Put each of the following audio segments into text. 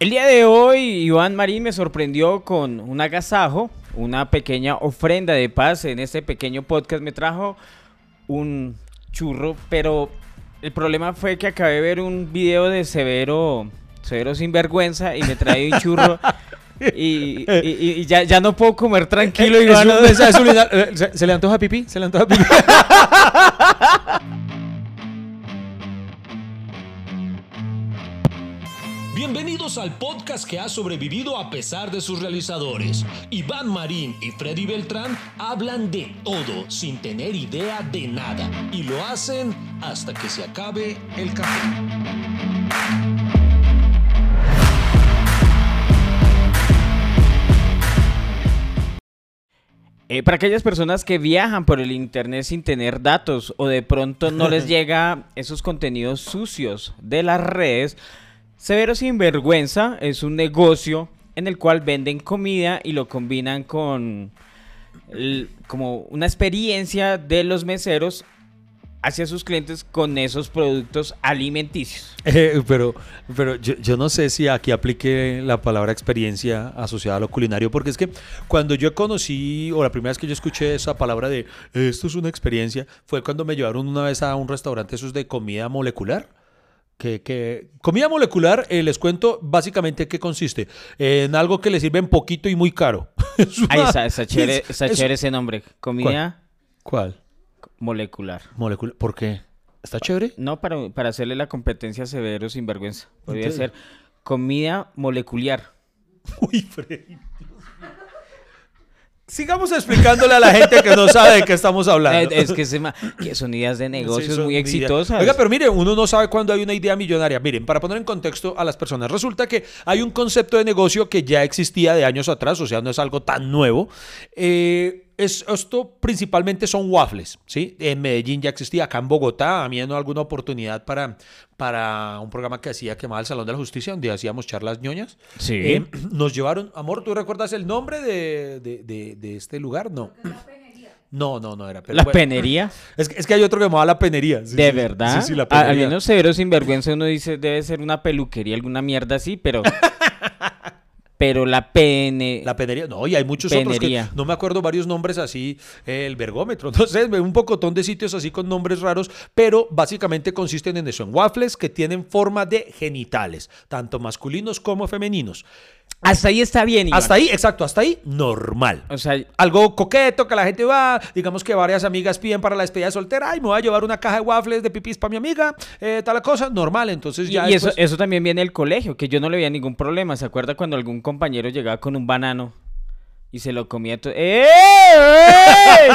El día de hoy, Iván Marín me sorprendió con un agasajo, una pequeña ofrenda de paz. En este pequeño podcast me trajo un churro, pero el problema fue que acabé de ver un video de Severo, Severo Sinvergüenza y me trae un churro. Y, y- y- ya, ya no puedo comer tranquilo, Iván. eh, ¿Se, se le antoja pipí? ¿Se le antoja pipí? Bienvenidos al podcast que ha sobrevivido a pesar de sus realizadores. Iván Marín y Freddy Beltrán hablan de todo sin tener idea de nada y lo hacen hasta que se acabe el café. Eh, para aquellas personas que viajan por el internet sin tener datos o de pronto no les llega esos contenidos sucios de las redes, Severo Sinvergüenza es un negocio en el cual venden comida y lo combinan con como una experiencia de los meseros hacia sus clientes con esos productos alimenticios. Eh, pero pero yo, yo no sé si aquí aplique la palabra experiencia asociada a lo culinario, porque es que cuando yo conocí, o la primera vez que yo escuché esa palabra de esto es una experiencia, fue cuando me llevaron una vez a un restaurante esos de comida molecular. Que, que- comida molecular, eh, les cuento básicamente qué consiste. En algo que le sirven poquito y muy caro. Es está, está chévere, es- está es- chévere ese nombre, comida ¿Cuál? molecular. Molecular. ¿Por qué? ¿Está chévere? No, para, para hacerle la competencia a Severo sin vergüenza. Podría ser comida molecular. Uy, Freddy. Sigamos explicándole a la gente que no sabe de qué estamos hablando. Eh, es que, se ma- que son ideas de negocios Sí, muy ideas. exitosas. Oiga, pero mire, uno no sabe cuándo hay una idea millonaria. Miren, para poner en contexto a las personas, resulta que hay un concepto de negocio que ya existía de años atrás, o sea, no es algo tan nuevo. Eh, es, esto principalmente son waffles, ¿sí? En Medellín ya existía, acá en Bogotá, a mí en alguna oportunidad para, para un programa que hacía que llamaba el Salón de la Justicia, donde hacíamos charlas ñoñas. Sí. Eh, nos llevaron, amor, ¿tú recuerdas el nombre de, de- de- de este lugar? No. No, no, no era. pero la bueno. penería, Es que, es que hay otro que llamaba la penería. Sí, de sí, verdad. Sí, sí, la A- Al penería. menos Severo sin vergüenza uno dice debe ser una peluquería, alguna mierda así, pero. pero la pene. La penería, no, y hay muchos Penería. otros que no me acuerdo varios nombres así, eh, el vergómetro, no sé, un pocotón de sitios así con nombres raros, pero básicamente consisten en eso, en waffles que tienen forma de genitales, tanto masculinos como femeninos. Hasta ahí está bien, Iván. Hasta ahí, exacto, hasta ahí, normal. O sea, Algo coqueto que la gente va, digamos que varias amigas piden para la despedida de soltera, ay, me voy a llevar una caja de waffles de pipis para mi amiga, eh, tal cosa, normal, entonces y, ya y eso, después- eso también viene del colegio, que yo no le veía ningún problema. ¿Se acuerda cuando algún compañero llegaba con un banano y se lo comía todo? ¡Eh! ¡Eh!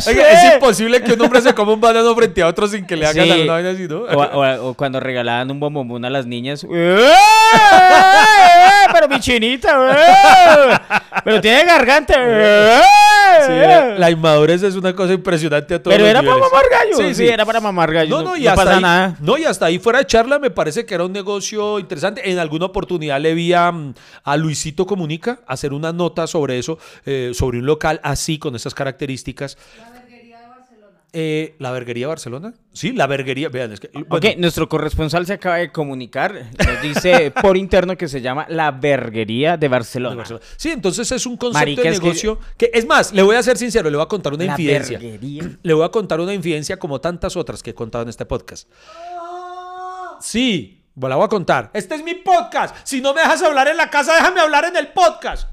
¡Sí! Oiga, es imposible que un hombre se coma un banano frente a otro sin que le hagan Sí. alguna vaina así, ¿no? O, o- o cuando regalaban un bombombón a las niñas. ¡Eh! Chinita. Pero tiene garganta. ¡eh! Sí, era- la inmadurez es una cosa impresionante a todos Pero los era para niveles. mamar gallo. Sí, Sí, sí. era para mamar gallo. No, No, y no hasta pasa ahí, nada. No, y hasta ahí fuera de charla me parece que era un negocio interesante. En alguna oportunidad le vi a, mm, a Luisito Comunica hacer una nota sobre eso, eh, sobre un local así, con esas características. Eh, ¿La Verguería de Barcelona? Sí, la Verguería. Vean, es que. bueno, Ok, nuestro corresponsal se acaba de comunicar. Nos dice por interno que se llama La Verguería de Barcelona. de Barcelona. Sí, entonces es un concepto Marica, de es que- negocio que... es más, le voy a ser sincero, le voy a contar una La infidencia. Verguería. Le voy a contar una infidencia como tantas otras que he contado en este podcast. Sí, pues la voy a contar. Este es mi podcast. Si no me dejas hablar en la casa, déjame hablar en el podcast.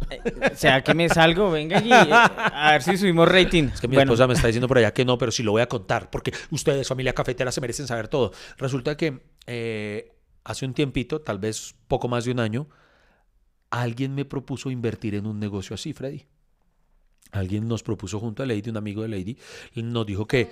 O sea, que me salgo, venga allí. eh, A ver si subimos rating. Es que mi Bueno, esposa me está diciendo por allá que no, pero sí lo voy a contar, porque ustedes, familia cafetera, se merecen saber todo. Resulta que eh, hace un tiempito, tal vez poco más de un año, alguien me propuso invertir en un negocio así, Freddy. Alguien nos propuso junto a Lady, un amigo de Lady, nos dijo que...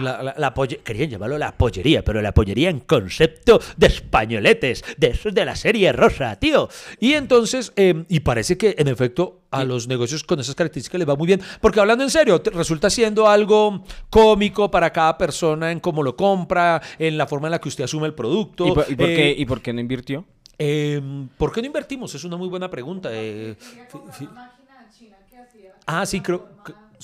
La, la, la polle- querían llamarlo la pollería, pero la pollería en concepto de españoletes, de esos de la serie rosa, tío. Y entonces, eh, y parece que en efecto a los negocios con esas características les va muy bien, porque hablando en serio, resulta siendo algo cómico para cada persona en cómo lo compra, en la forma en la que usted asume el producto. ¿Y por, y por Eh, qué, ¿Y por qué no invirtió? eh, ¿Por qué no invertimos? Es una muy buena pregunta. eh, Ah, sí, creo,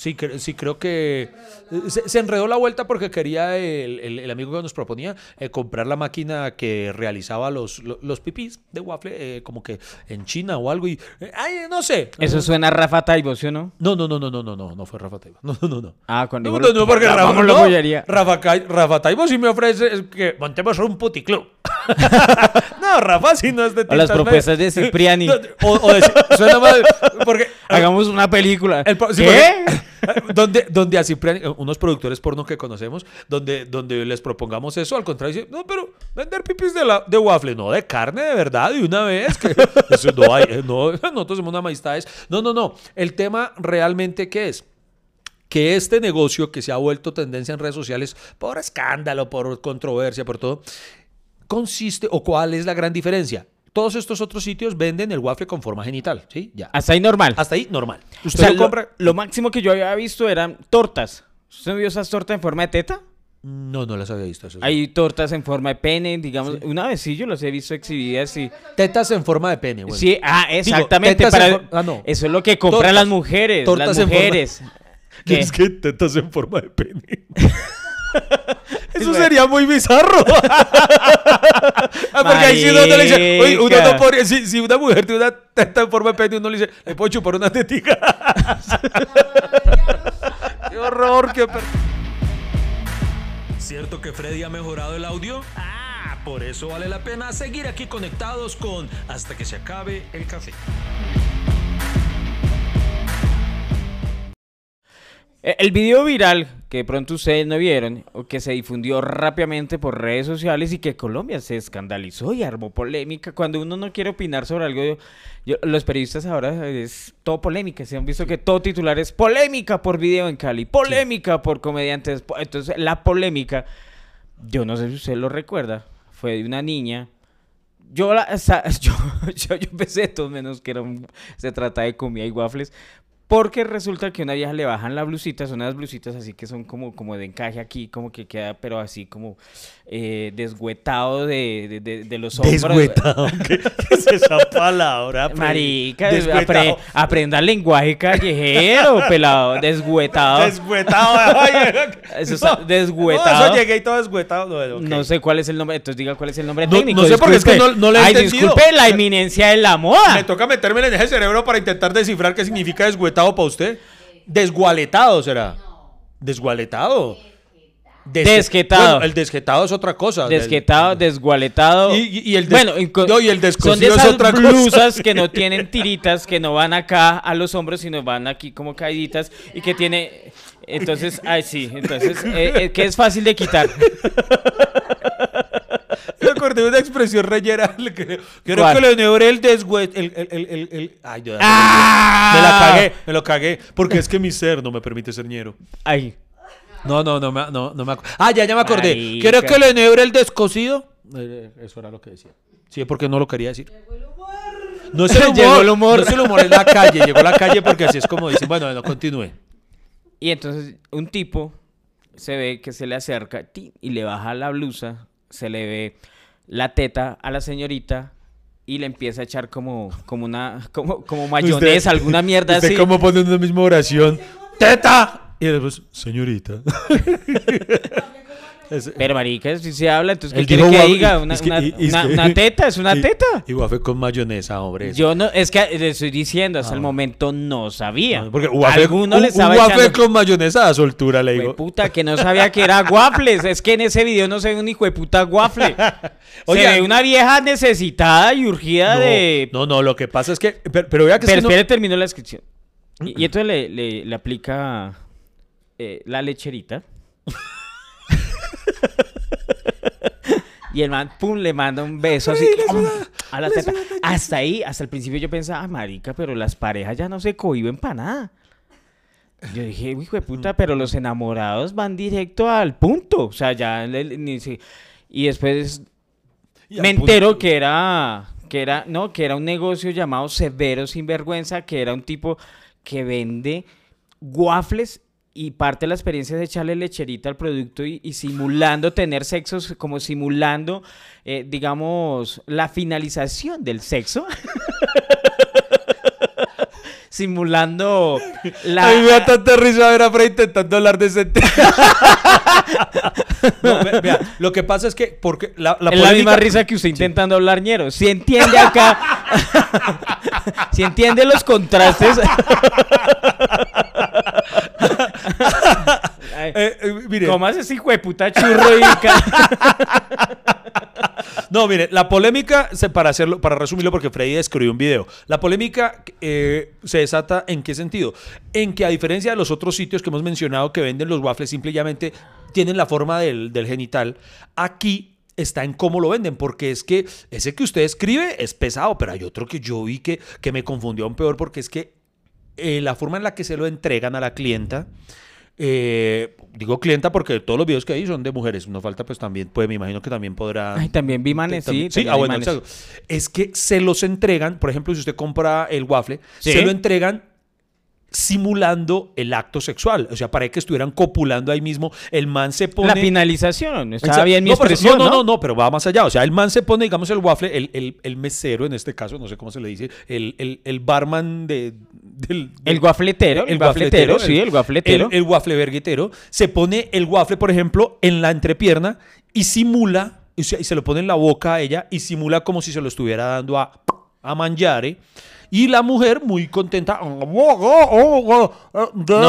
Sí, cre- sí creo que eh, se, se enredó la vuelta porque quería el, el- el amigo que nos proponía eh, comprar la máquina que realizaba los, lo- los, pipís de waffle, eh, como que en China o algo y... eh, ay, no sé. Eso suena a Rafa Taibo, ¿sí o no? No, no, no, no, no, no, no, no fue Rafa Taibo. No, no, no. Ah, cuando No, no, no, porque Rafa, la no. Rafa, Rafa Taibo sí me ofrece es que montemos un puticlub. no, Rafa sí no es de O las propuestas de Cipriani. O, o de- suena mal, porque... Hagamos una película. El sí, ¿Qué? porque- donde, donde a unos productores porno que conocemos, donde, donde les propongamos eso, al contrario, dicen, no, pero vender pipis de, la, waffle, no, de carne de verdad, de una vez, que no no, nosotros somos una. No, no, no, el tema realmente, ¿qué es? que este negocio que se ha vuelto tendencia en redes sociales por escándalo, por controversia, por todo, consiste o cuál es la gran diferencia. Todos estos otros sitios venden el waffle con forma genital, ¿sí? Ya. Hasta ahí normal. Hasta ahí, normal. O Usted sea, lo compra. lo máximo que yo había visto eran tortas. ¿Usted vio esas tortas en forma de teta? No, no las había visto. eso sí. Hay tortas en forma de pene, digamos. Una vez sí, yo las he visto exhibidas y... Tetas en forma de pene, güey. Sí, ah, exactamente. para- ah, no. Eso es lo que compran Tortas. las mujeres. Tortas las en forma- mujeres. ¿Qué? Es que tetas en forma de pene. Eso sería muy bizarro. Ah, Porque ahí sí uno no le dice, oye, uno no podría, si, si una mujer tiene una teta en forma de pene, uno le dice, le puedo chupar una tetica. qué horror, qué per- ¿Cierto que Freddy ha mejorado el audio? Ah, por eso vale la pena seguir aquí conectados con Hasta que se acabe el café. El video viral que de pronto ustedes no vieron, o que se difundió rápidamente por redes sociales y que Colombia se escandalizó y armó polémica. Cuando uno no quiere opinar sobre algo, los periodistas ahora es todo polémica. Se han visto que todo titular es polémica por video en Cali, polémica por comediantes. Entonces, la polémica, yo no sé si usted lo recuerda, fue de una niña. Yo, la, sa- yo, yo, yo pensé de todos menos que era un- se trata de comida y waffles. Porque resulta que a una vieja le bajan la blusita, son unas blusitas así que son como, como de encaje aquí, como que queda, pero así como eh, desguetado de, de, de- de los hombros. Desguetado. ¿Qué, qué es esa palabra? pre- Marica, apre- aprenda lenguaje callejero, pelado, desguetado. Desguetado. oye. Eso No, eso llegué y todo desguetado. No. No sé cuál es el nombre, entonces diga cuál es el nombre No- técnico. no sé porque es que no- no le he Ay, entendido. disculpe la eminencia de la moda. Me toca meterme en ese cerebro para intentar descifrar qué significa para usted. Desgualetado será. Desgualetado. Des- Desguetado. Bueno, el desguetado es otra cosa. Desquetado, desgualetado. Y- y- el des- bueno, no, y el son de descosido es esas otra cosa. blusas que no tienen tiritas, que no van acá a los hombros, sino van aquí como caíditas y que tiene. Entonces, ay, sí, entonces, eh, eh, que es fácil de quitar. Me acordé de una expresión reyera. le Creo, creo ¿Cuál? que le neuré el desguet. El, el, el, Ay, yo- ¡Ah! Me la cagué, me lo cagué. Porque es que mi ser no me permite ser ñero. Ay, No, no, no, me- no, no me acuerdo. Ah, ya, ya me acordé. Marica. ¿Quiere que le neure el descosido? Eh, Eso era lo que decía. Sí, porque no lo quería decir. No es el humor. Llegó el humor. No es el humor, es la calle. Llegó la calle porque así es como dicen. Bueno, no continúe. Y entonces un tipo se ve que se le acerca ti, y le baja la blusa, se le ve la teta a la señorita y le empieza a echar como, como una como, como mayonesa, Usted- alguna mierda ¿Usted así. cómo pone una misma oración? ¡Teta! Y después, señorita. Es- Pero marica, si se habla, entonces ¿qué quiere que diga? Una, es que- una- y- una- una teta, es una y- teta. Y waffle con mayonesa, hombre. Yo no, es que le estoy diciendo, hasta Ah. el momento no sabía. No, porque waffle, Alguno un, le un estaba waffle echando... con mayonesa a soltura, le digo. puta, que no sabía que era waffles. Es que en ese video no se ve un hijo de puta waffle. Oye, se ve una vieja necesitada y urgida no, de... no, no, lo que pasa es que. Pero, pero vea que Pero que no- espere, termino la descripción. Y, y entonces le, le- le aplica eh, la lecherita. y el man, pum, le manda un beso así a la teta. Hasta ahí, hasta el principio yo pensaba, ah, marica, pero las parejas ya no se cohiben para nada. Yo dije, hijo de puta, pero los enamorados van directo al punto. O sea, ya le- ni se- Y después Y me punto- entero que era que era no que era un negocio llamado Severo Sinvergüenza que era un tipo que vende waffles y parte de la experiencia es echarle lecherita al producto y, y simulando tener sexos como simulando eh, digamos la finalización del sexo simulando la... A mí me da tanta risa ver a Fred intentando hablar de ese tema. No, ve- vea, lo que pasa es que porque la, la es la misma risa que usted intentando hablar ñero. Si entiende acá, si entiende los contrastes. Eh, eh, mire, ¿Cómo hace ese hijo de puta churro y No, mire, la polémica, para hacerlo, para resumirlo, porque Freddy escribió un video. La polémica eh, se desata en qué sentido? En que a diferencia de los otros sitios que hemos mencionado que venden los waffles, simplemente tienen la forma del, del genital. Aquí está en cómo lo venden, porque es que ese que usted escribe es pesado, pero hay otro que yo vi que, que me confundió aún peor, porque es que eh, la forma en la que se lo entregan a la clienta. Eh, digo clienta porque todos los videos que hay son de mujeres. No falta, pues también, pues me imagino que también podrá. Ay, también vi manes, sí. Sí, ah, bueno, exacto. Es que se los entregan, por ejemplo, si usted compra el waffle, Sí. se lo entregan simulando el acto sexual. O sea, para que estuvieran copulando ahí mismo, el man se pone... La finalización, Exacto. bien mi No, expresión, no, ¿no? no, pero va más allá. O sea, el man se pone, digamos, el waffle, el, el- el mesero en este caso, no sé cómo se le dice, el, el- el barman de, del, El guafletero, el guafletero, sí, el guafletero. El, el waffle verguetero. Se pone el waffle, por ejemplo, en la entrepierna y simula, o sea, y se lo pone en la boca a ella y simula como si se lo estuviera dando a, a mangiare. Y la mujer, muy contenta. No,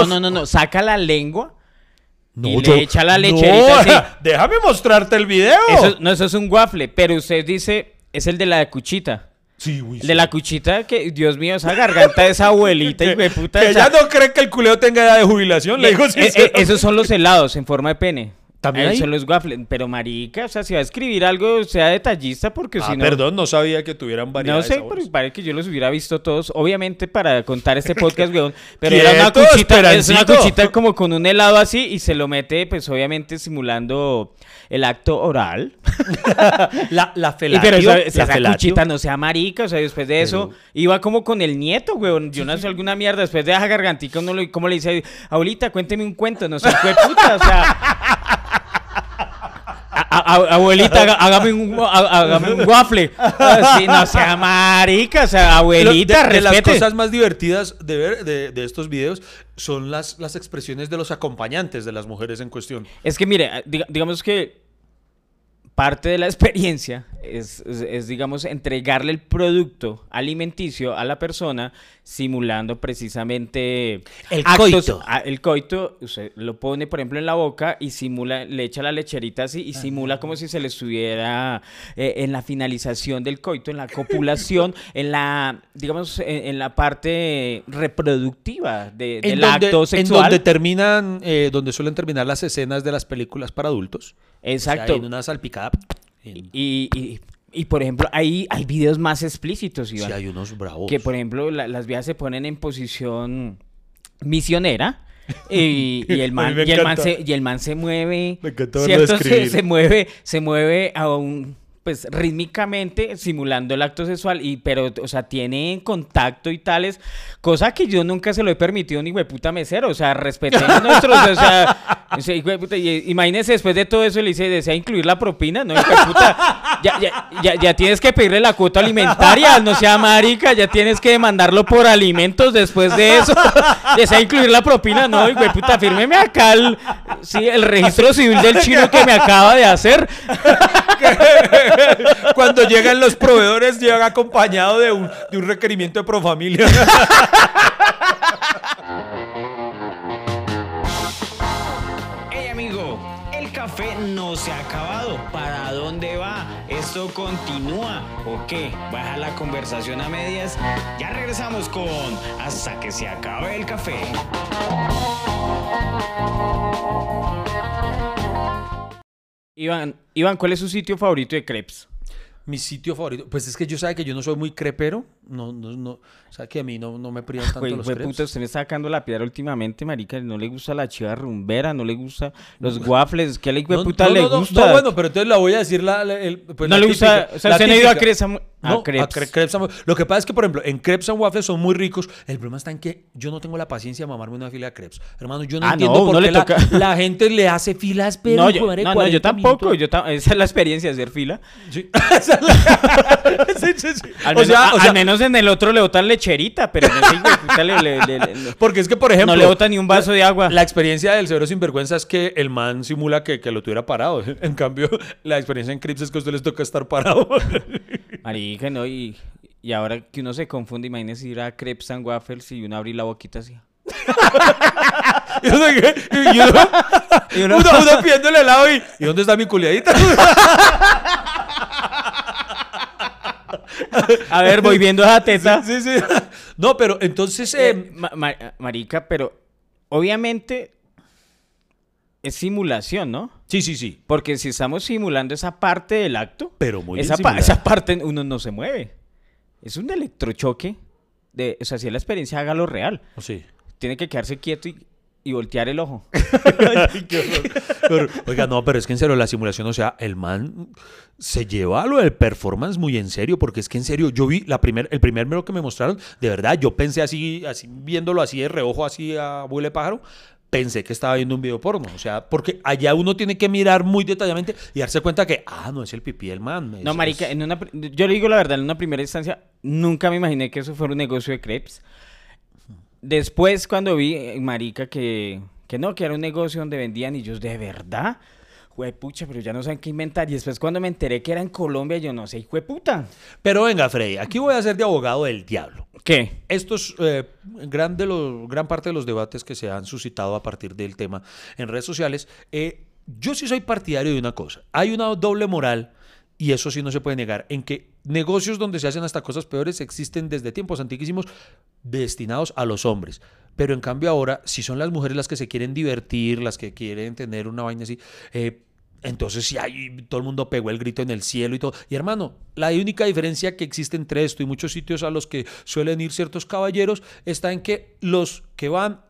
no, no, no, saca la lengua No, y yo- le echa la no, lecherita así. Déjame mostrarte el video. Eso, no, eso es un waffle, pero usted dice, es el de la cuchita. Sí, uy, El sí. de la cuchita, que Dios mío, esa garganta de esa abuelita, de puta. Que ella no cree que el culeo tenga edad de jubilación, le digo Eh, eh, sinceramente. esos son los helados en forma de pene. ¿También hay? son los waffles. Pero marica, o sea, si va a escribir algo, sea detallista, porque Ah, si no... perdón, no sabía que tuvieran No variedades. sé, de pero parece que yo los hubiera visto todos, obviamente para contar este podcast, weón. Pero era una cuchita, es una cuchita como con un helado así y se lo mete, pues obviamente simulando el acto oral. La, la Y felatio, pero esa, la esa cuchita no sea marica, o sea, después de eso Pero- iba como con el nieto, weón. Yo no sé alguna mierda, después de esa gargantica uno lo, como le dice, abuelita, cuénteme un cuento, no sé, fue puta, o sea. abuelita, hágame un, hágame un waffle. Así, no sea marica, o sea, abuelita, de, de las cosas más divertidas de ver de, de estos videos son las, las expresiones de los acompañantes de las mujeres en cuestión. Es que mire, diga- digamos que parte de la experiencia es, es- es, digamos, entregarle el producto alimenticio a la persona simulando precisamente El coito. ah, el coito, usted lo pone, por ejemplo, en la boca y simula, le echa la lecherita así y simula como si se le estuviera eh, en la finalización del coito, en la copulación, en la, digamos, en, en la parte reproductiva de- En del donde, acto en sexual. donde terminan, eh, donde suelen terminar las escenas de las películas para adultos. Exacto. O sea, en una salpicada. Y, y, y, por ejemplo, hay, hay videos más explícitos, Sí, Iván. hay unos bravos. que, por ejemplo, la- las viejas se ponen en posición misionera. Y, y el man, y, el man se, y el man se mueve. Me ¿cierto? Se, se mueve, se mueve a un pues rítmicamente simulando el acto sexual y pero o sea tiene contacto y tales cosa que yo nunca se lo he permitido ni hueputa mesero o sea respetemos nuestros o sea hijueputa, y- imagínese después de todo eso le dice desea incluir la propina no hijueputa, ya, ya, ya, ya tienes que pedirle la cuota alimentaria no sea marica ya tienes que demandarlo por alimentos después de eso. Desea incluir la propina no hijueputa fírmeme acá el, sí, el registro civil del chino que me acaba de hacer Cuando llegan los proveedores, llega acompañado de un, de un requerimiento de profamilia. Hey amigo, el café no se ha acabado. ¿Para dónde va? ¿Esto continúa o qué? ¿Baja la conversación a medias? Ya regresamos con Hasta que se acabe el café. Iván, Iván, ¿cuál es su sitio favorito de crepes? Mi sitio favorito. Pues es que yo sabe que yo no soy muy crepero. No, no, no. O sea que a mí no, no me privan tanto Güey, los güey, crepes. puta, usted me está sacando la piedra últimamente, marica. No le gusta la chiva rumbera, no le gusta los waffles. ¿Qué le No, puta no, le no, no, gusta? No, bueno, pero entonces la voy a decir la, la- el, pues, no la le gusta. típica, O sea, la usted no ha ido a. Crepes. No, a Crepes. a cre- crepes and- Lo que pasa es que, por ejemplo, en crepes and waffles son muy ricos. El problema está en que yo no tengo la paciencia de mamarme una fila de crepes. Hermano, yo no Ah, no, entiendo por uno qué le la, toca- la gente le hace filas, pero no, yo, madre, no, no, yo 40 tampoco. minutos. Yo ta- esa es la experiencia de hacer fila. Sí. esa, es la, esa Sí, sí, sí. Al, O sea, a- o sea, al menos en el otro le botan lecherita, pero en ese puta le- le- le- le- porque es que, por ejemplo, no le botan ni un vaso de agua. La experiencia del severo sinvergüenza es que el man simula que, que lo tuviera parado. En cambio, la experiencia en Crips es que a usted les toca estar parado. Marica, no, y, y ahora que uno se confunde, imagínese ir a Crepes and Waffles y uno abrir la boquita así. y uno, y uno, Y uno- uno, uno pidiéndole helado y ¿y dónde está mi culiadita? A ver, voy viendo esa teta. sí, sí. No, pero entonces... eh, Eh, ma- ma- marica, pero obviamente es simulación, ¿no? sí, sí, sí. Porque si estamos simulando esa parte del acto, Pero muy esa, bien pa- esa parte uno no se mueve. Es un electrochoque. De, o sea, si es la experiencia, hágalo real. Sí. Tiene que quedarse quieto y, y voltear el ojo. Pero, oiga, no, pero es que en serio, la simulación, o sea, el man se lleva lo del performance muy en serio, porque es que en serio, yo vi la primer, el primer mero que me mostraron, de verdad, yo pensé así, así viéndolo así de reojo, así a huele pájaro, pensé que estaba viendo un video porno, o sea, porque allá uno tiene que mirar muy detalladamente y darse cuenta que, ah, no es el pipí del man. es- No, marica, en una, yo le digo la verdad, en una primera instancia, nunca me imaginé que eso fuera un negocio de crepes. Después, cuando vi, eh, marica, que, que no, que era un negocio donde vendían y yo, ¿de verdad? Jue pucha, pero ya no saben qué inventar. Y después cuando me enteré que era en Colombia, yo no sé, hijo de puta. Pero venga, Freddy, aquí voy a ser de abogado del diablo. ¿Qué? Estos, eh, gran, de los, gran parte de los debates que se han suscitado a partir del tema en redes sociales, eh, yo sí soy partidario de una cosa. Hay una doble moral, y eso sí no se puede negar, en que negocios donde se hacen hasta cosas peores existen desde tiempos antiquísimos destinados a los hombres. Pero en cambio ahora, si son las mujeres las que se quieren divertir, las que quieren tener una vaina así, eh, entonces sí, ahí todo el mundo pegó el grito en el cielo y todo. Y hermano, la única diferencia que existe entre esto y muchos sitios a los que suelen ir ciertos caballeros está en que los que van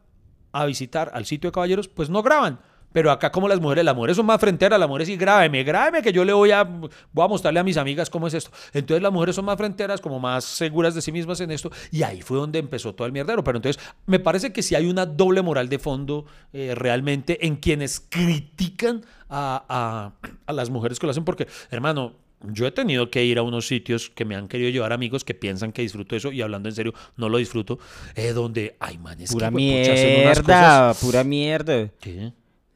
a visitar al sitio de caballeros, pues no graban. Pero acá como las mujeres, las mujeres son más fronteras, las mujeres sí grábeme, grábeme que yo le voy a, voy a mostrarle a mis amigas cómo es esto. Entonces las mujeres son más fronteras, como más seguras de sí mismas en esto. Y ahí fue donde empezó todo el mierdero. Pero entonces me parece que sí hay una doble moral de fondo eh, realmente en quienes critican a, a- a las mujeres que lo hacen. Porque, hermano, yo he tenido que ir a unos sitios que me han querido llevar amigos que piensan que disfruto eso y hablando en serio, no lo disfruto, eh, donde hay manes Pura que huepucha, hacen unas cosas- mierda, pura mierda. ¿Qué?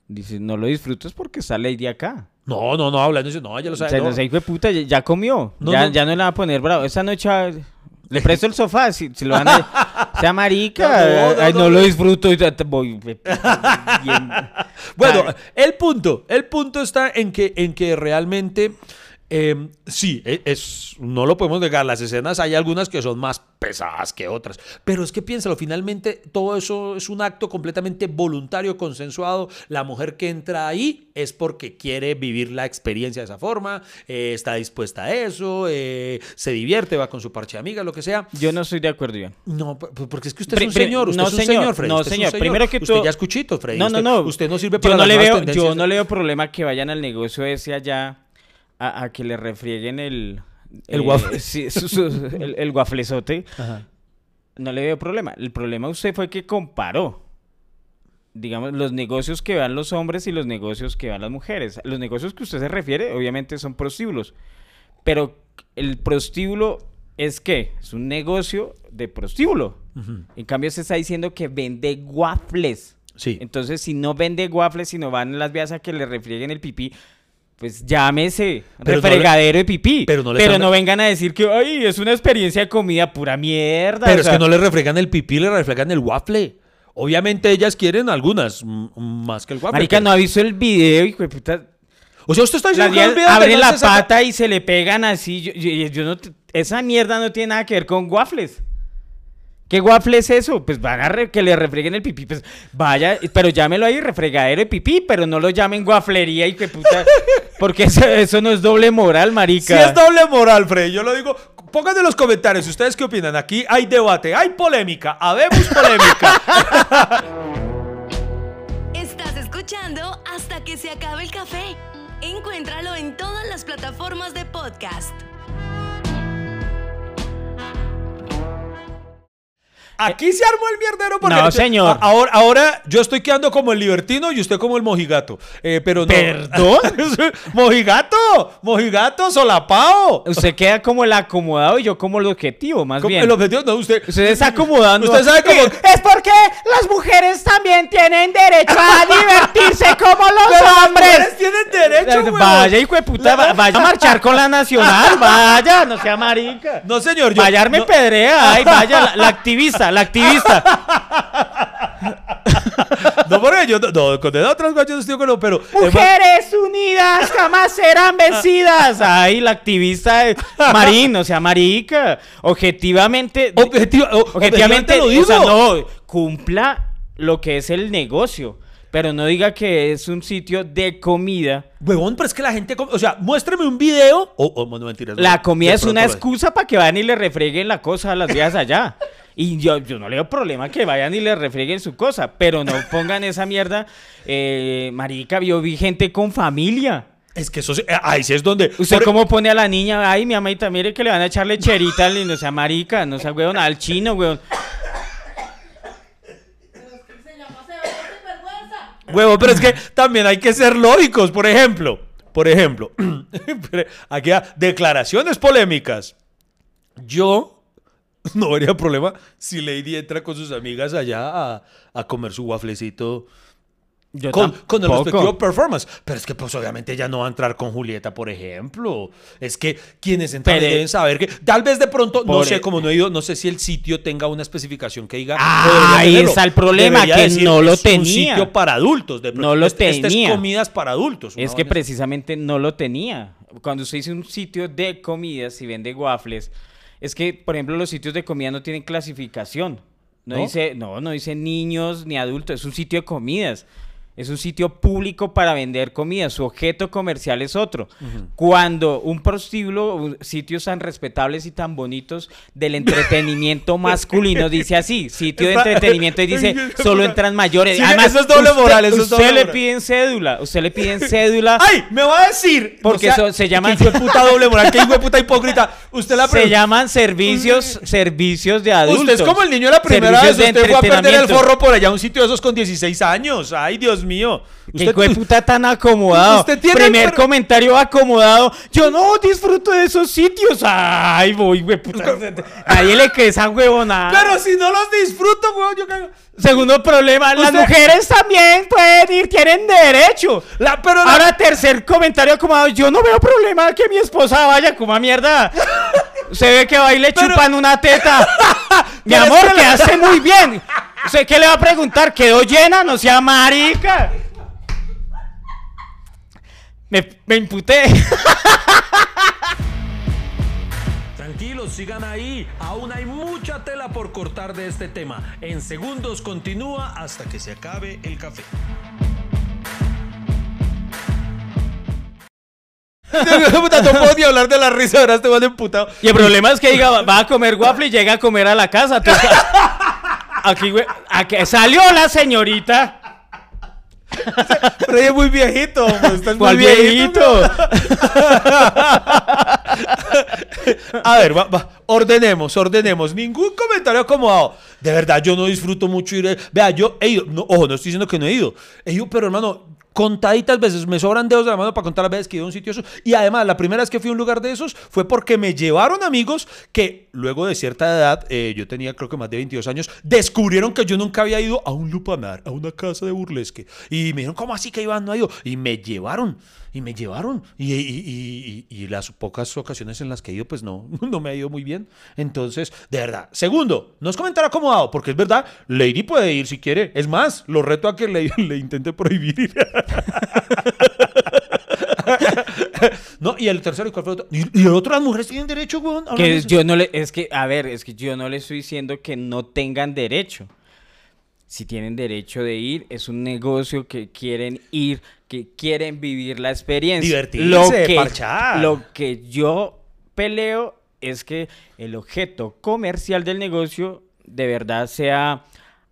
Dice, no lo disfrutas porque sale de acá. No, no, no, hablando serio, no, ya lo O sea, sabe. no hijo de puta, ya, ya comió. No, ya, no. ya no le va a poner bravo. Esa noche le presto el sofá. Si, si lo van a. Sea marica. No, ay, no, lo disfruto. y voy. bien- Bueno, el punto, el punto está en que, en que realmente eh, sí, e- es, no lo podemos negar. Las escenas hay algunas que son más pesadas que otras. Pero es que piénsalo, finalmente todo eso es un acto completamente voluntario, consensuado. La mujer que entra ahí es porque quiere vivir la experiencia de esa forma, eh, está dispuesta a eso, eh, se divierte, va con su parche de amigas, lo que sea. Yo no estoy de acuerdo, Iván. No, porque es que usted es un señor, usted no, es un señor, señor, Freddy. no, usted señor. Primero que usted todo- ya es cuchito, Freddy. No, usted, no, no. Usted no sirve para yo no, las le nuevas veo, tendencias. yo no le veo problema que vayan al negocio ese allá a, a que le refrieguen el... El waffle. sí, su- su- el, el guaflezote. Ajá. No le veo problema. El problema usted fue que comparó, digamos, los negocios que van los hombres y los negocios que van las mujeres. Los negocios que usted se refiere, obviamente, son prostíbulos. Pero el prostíbulo es qué? Es un negocio de prostíbulo. En cambio, se está diciendo que vende waffles. Sí. Entonces, si no vende waffles, si no van las vías a que le refrieguen el pipí, pues llámese Pero no le- refregadero de pipí. pero no le pero no vengan a decir que, ay, es una experiencia de comida pura mierda. Pero o es que no le refregan el pipí, le refregan el waffle. Obviamente ellas quieren algunas, más que el waffle. Marica, pero- no ha visto el video, hijo de puta. O sea, usted está diciendo que el abren la saca- pata y se le pegan así. Yo, yo- yo no te- esa mierda no tiene nada que ver con waffles. ¿Qué waffle es eso? Pues van a re- que le refreguen el pipí. Pues vaya, pero llámelo ahí refregadero de pipí, pero no lo llamen guaflería y que puta. Porque eso, eso no es doble moral, marica. Sí es doble moral, Freddy. Yo lo digo. Pongan en los comentarios, ¿ustedes qué opinan? Aquí hay debate, hay polémica, habemos polémica. Estás escuchando hasta que se acabe el café. Encuéntralo en todas las plataformas de podcast. Aquí se armó el mierdero porque No, señor. Ahora, ahora yo estoy quedando como el libertino y usted como el mojigato. Eh, pero no. ¿Perdón? mojigato, mojigato, solapao. Usted queda como el acomodado y yo como el objetivo, más Como bien. El objetivo, no, usted. Usted está acomodando. Usted sabe cómo. Es porque las mujeres también tienen derecho a divertirse como los Pero las hombres. mujeres tienen derecho, huevón. Vaya, hijo de puta, va- vaya a marchar con la nacional, vaya, no sea marica. No, señor. Yo, Vaya, arme no- pedrea, ay, vaya, la, la activista, la activista. No, porque yo no, no a otras yo estoy con lo, pero. Mujeres unidas jamás serán vencidas. Ay, la activista eh, Marín, no sea marica. Objetivamente, Objetiva- o- objetivamente, lo digo. o sea, no, cumpla lo que es el negocio. Pero no diga que es un sitio de comida. Huevón, pero es que la gente. O sea, muéstrame un video. O oh, no mentiras. La comida es una excusa para que vayan y le refreguen la cosa a las viejas allá. Y yo, yo no le veo problema que vayan y le refreguen su cosa, pero no pongan esa mierda. Eh, marica, yo vi gente con familia. Es que eso. eh, Ahí sí es donde. ¿Usted por- cómo pone a la niña? Ay, mi amita, mire que le van a echar lecherita, al- no sea marica, no sea weón, al chino, weón. Huevo, pero es que también hay que ser lógicos. Por ejemplo, por ejemplo, aquí hay declaraciones polémicas. Yo no vería problema si Lady entra con sus amigas allá a, a comer su wafflecito Yo con, con el respectivo performance. Pero es que, pues, obviamente ella no va a entrar con Julieta, por ejemplo. Es que quienes entran Pero- deben saber que, tal vez de pronto, no sé, como no he ido, no sé si el sitio tenga una especificación que diga. Ah, ahí está el problema, Debería que decir, no lo es tenía. Un sitio para adultos. De pronto, No lo este- este tenía. es comidas para adultos. Es que precisamente no lo tenía. Cuando usted dice un sitio de comidas y vende waffles, es que, por ejemplo, los sitios de comida no tienen clasificación. No, ¿No? dice, no, no dice niños ni adultos, es un sitio de comidas. Es un sitio público para vender comida. Su objeto comercial es otro. Cuando un prostíbulo, sitios tan respetables y tan bonitos del entretenimiento masculino, dice así, sitio de entretenimiento y dice, solo entran mayores. Sí, Además, eso es doble usted- moral, eso es doble Usted le piden cédula, usted le piden cédula. ¡Ay! Me va a decir. Porque o sea, eso se llama- hijo de puta doble moral, que hijo de puta hipócrita. Usted la se llaman servicios, servicios de adultos. Usted es como el niño la primera Servicios vez. de Usted fue a perder el forro por allá a un sitio de esos con 16 años. Ay, Dios mío. Qué hijo de puta tan acomodado. Usted tiene Primer comentario acomodado. Yo no disfruto de esos sitios. Ay, voy, güey, puta. Nadie le cree esa huevonada. Pero si no los disfruto, weón, yo cago. Segundo problema, las Usted- mujeres también pueden ir, tienen derecho. La, pero la- Ahora, tercer comentario acomodado. Yo no veo problema que mi esposa vaya como a mierda. Se ve que va y le Pero- chupan una teta. mi amor, que hace muy bien. ¿Usted qué le va a preguntar? ¿Quedó llena? No sea marica. Me, me imputé. Tranquilos, sigan ahí. Aún hay mucha tela por cortar de este tema. En segundos continúa hasta que se acabe el café. no puedo ni hablar de la risa, ahora este man emputado. Y el problema es que diga, va- a comer waffle y llega a comer a la casa. Aquí, güey, aquí salió la señorita. Pero ella es muy viejito, hombre, estás muy ¿Cuál viejito? A ver, va, va, ordenemos, ordenemos. Ningún comentario acomodado. De verdad, yo no disfruto mucho ir. Vea, yo he ido. No, ojo, no estoy diciendo que no he ido. He ido, pero hermano, contaditas veces. Me sobran dedos de la mano para contar las veces que he ido a un sitio. Y además, la primera vez que fui a un lugar de esos fue porque me llevaron amigos que luego de cierta edad, eh, yo tenía creo que más de 22 años, descubrieron que yo nunca había ido a un lupanar, a una casa de burlesque. Y me dijeron, ¿cómo así que Iván no ha ido? Y me llevaron. Y me llevaron. Y, y- y- las pocas ocasiones en las que he ido, pues no, no me ha ido muy bien. Entonces, de verdad. Segundo, no es comentario acomodado, porque es verdad, Lady puede ir si quiere. Es más, lo reto a que le, le intente prohibir ir. no, y el tercero, ¿y cuál fue el otro? Y, el otro, las mujeres tienen derecho, weón. Que yo no le, es que, a ver, es que yo no le estoy diciendo que no tengan derecho. Si tienen derecho de ir, es un negocio que quieren ir, que quieren vivir la experiencia. Divertirse, parchar. Lo que yo peleo es que el objeto comercial del negocio de verdad sea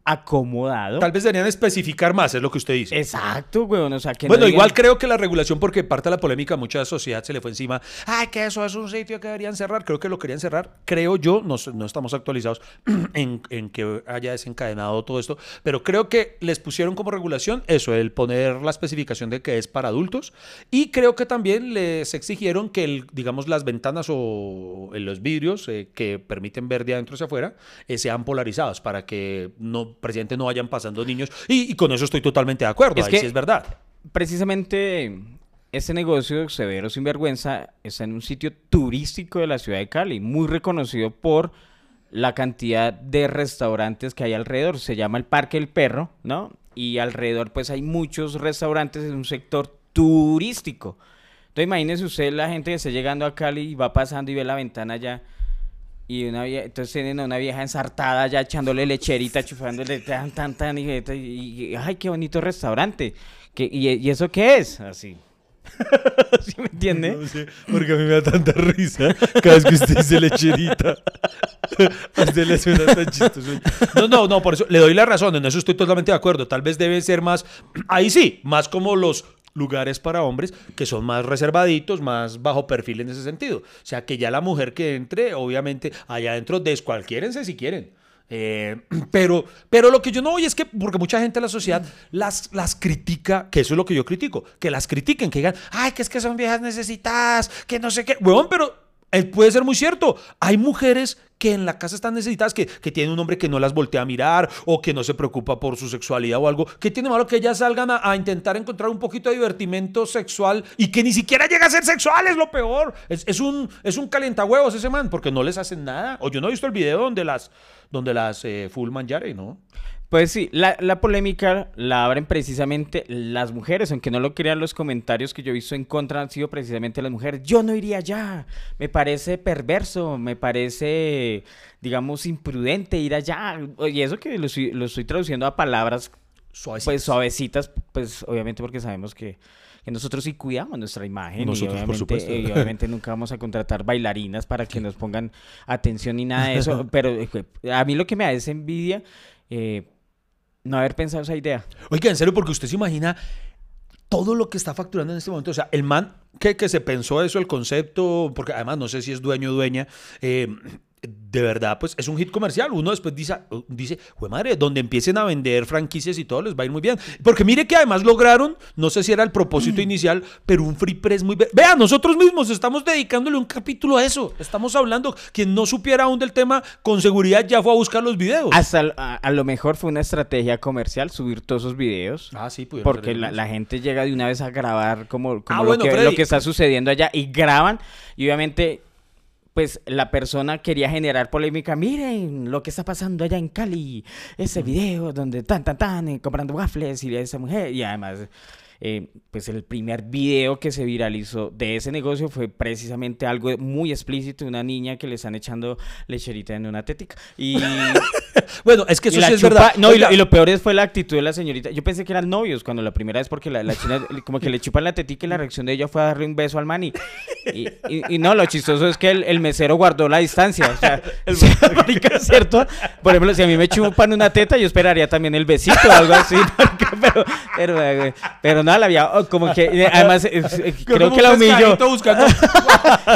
acomodado. Tal vez deberían especificar más, es lo que usted dice. Exacto, weón. O sea, que no Bueno, digan- igual creo que la regulación, porque parte de la polémica, mucha sociedad se le fue encima. Ay, que eso es un sitio que deberían cerrar. Creo que lo querían cerrar. Creo yo, no, no estamos actualizados en, en que haya desencadenado todo esto, pero creo que les pusieron como regulación eso, el poner la especificación de que es para adultos. Y creo que también les exigieron que, el, digamos, las ventanas o los vidrios eh, que permiten ver de adentro hacia afuera eh, sean polarizados para que no, presidente no vayan pasando niños. Y, y con eso estoy totalmente de acuerdo. Es ahí que- sí es verdad. precisamente este negocio severo sinvergüenza está en un sitio turístico de la ciudad de Cali, muy reconocido por la cantidad de restaurantes que hay alrededor. Se llama el Parque El Perro, ¿no? Y alrededor pues hay muchos restaurantes en un sector turístico. Entonces imagínese usted la gente que está llegando a Cali y va pasando y ve la ventana allá y una vie- entonces tienen a una vieja ensartada ya echándole lecherita, chufándole tan, tan, tan, y, y- y- ay, qué bonito restaurante. ¿Qué- y, y eso qué es? Así. ¿Sí me entiende? No sé, porque a mí me da tanta risa cada vez que usted dice lecherita. A usted le suena tan chistoso. No, no, no, por eso le doy la razón, en eso estoy totalmente de acuerdo. Tal vez deben ser más, ahí sí, más como los lugares para hombres que son más reservaditos, más bajo perfil en ese sentido. O sea, que ya la mujer que entre, obviamente, allá adentro descualquiérense si quieren. Eh, pero, pero lo que yo no voy es que, porque mucha gente de la sociedad las, las critica, que eso es lo que yo critico, que las critiquen, que digan, ay, que es que son viejas necesitadas, que no sé qué. Huevón, pero eh, puede ser muy cierto. Hay mujeres que en la casa están necesitadas, que, que tienen un hombre que no las voltea a mirar o que no se preocupa por su sexualidad o algo. que tiene malo que ellas salgan a, a intentar encontrar un poquito de divertimento sexual y que ni siquiera llega a ser sexual? Es lo peor. Es, es un, es un calientahuevos ese man, porque no les hacen nada. O yo no he visto el video donde las, donde las eh, full manjare, ¿no? Pues sí, la, la polémica la abren precisamente las mujeres, aunque no lo crean los comentarios que yo he visto en contra han sido precisamente las mujeres. Yo no iría allá, me parece perverso, me parece, digamos, imprudente ir allá. Y eso que lo, estoy- lo estoy traduciendo a palabras Suavecitas. pues suavecitas, pues obviamente porque sabemos que, que nosotros sí cuidamos nuestra imagen Nosotros, y por obviamente, supuesto. y obviamente nunca vamos a contratar bailarinas para que nos pongan atención ni nada de eso, pero eh, a mí lo que me da es envidia eh, no haber pensado esa idea. Oiga, en serio, porque usted se imagina todo lo que está facturando en este momento. O sea, el man que, que se pensó eso, el concepto, porque además no sé si es dueño o dueña, eh, de verdad, pues es un hit comercial. Uno después dice, dice, "Jue madre, donde empiecen a vender franquicias y todo les va a ir muy bien. Porque mire que además lograron, no sé si era el propósito inicial, pero un free press muy... ve- Vea, nosotros mismos estamos dedicándole un capítulo a eso. Estamos hablando, quien no supiera aún del tema, con seguridad ya fue a buscar los videos. Hasta a, a lo mejor fue una estrategia comercial subir todos esos videos. Ah, sí, Porque la, gente llega de una vez a grabar como, como Ah, lo, bueno, que, Freddy. lo que está sucediendo allá y graban y obviamente pues la persona quería generar polémica. Miren lo que está pasando allá en Cali. Ese video donde tan, tan, tan, eh, comprando waffles y esa mujer. Y además, eh, pues el primer video que se viralizó de ese negocio fue precisamente algo muy explícito. Una niña que le están echando lecherita en una tetica. Y... Bueno, es que eso sí es chupa- verdad. No, y lo, y lo peor es, fue la actitud de la señorita. Yo pensé que eran novios cuando la primera vez, porque la, la china como que le chupan la tetica y la reacción de ella fue a darle un beso al man. Y, y, y- no, lo chistoso es que el, el mesero guardó la distancia. O sea, el marica, ¿cierto? Por ejemplo, si a mí me chupan una teta, yo esperaría también el besito o algo así. marica, Pero, pero, eh, pero nada, la había oh, como que, además, eh, eh, creo que la humilló. buscando-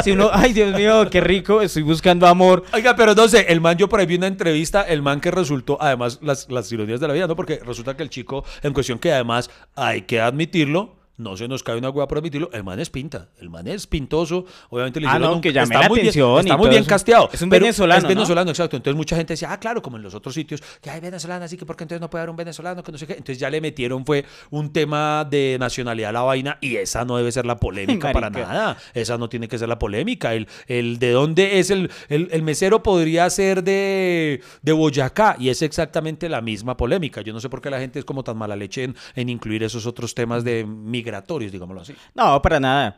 Si uno, ay, Dios mío, qué rico, estoy buscando amor. Oiga, pero no sé, el man, yo por ahí vi una entrevista, el man que resultó, además, las, las ironías de la vida, ¿no? Porque resulta que el chico, en cuestión que además hay que admitirlo, no se nos cae una hueá por admitirlo, el man es pinta, el man es pintoso, obviamente le Ah, no, un- que está la muy atención bien, está muy bien casteado. Es un venezolano, Es ¿no? venezolano, exacto. Entonces mucha gente decía, ah, claro, como en los otros sitios, que hay venezolanas, así que porque entonces no puede haber un venezolano, que no sé qué. Entonces ya le metieron, fue un tema de nacionalidad a la vaina y esa no debe ser la polémica para nada. Esa no tiene que ser la polémica. El, el de dónde es el, el, el mesero podría ser de, de Boyacá y es exactamente la misma polémica. Yo no sé por qué la gente es como tan mala leche en, en incluir esos otros temas de migratorios, digámoslo así. No, para nada.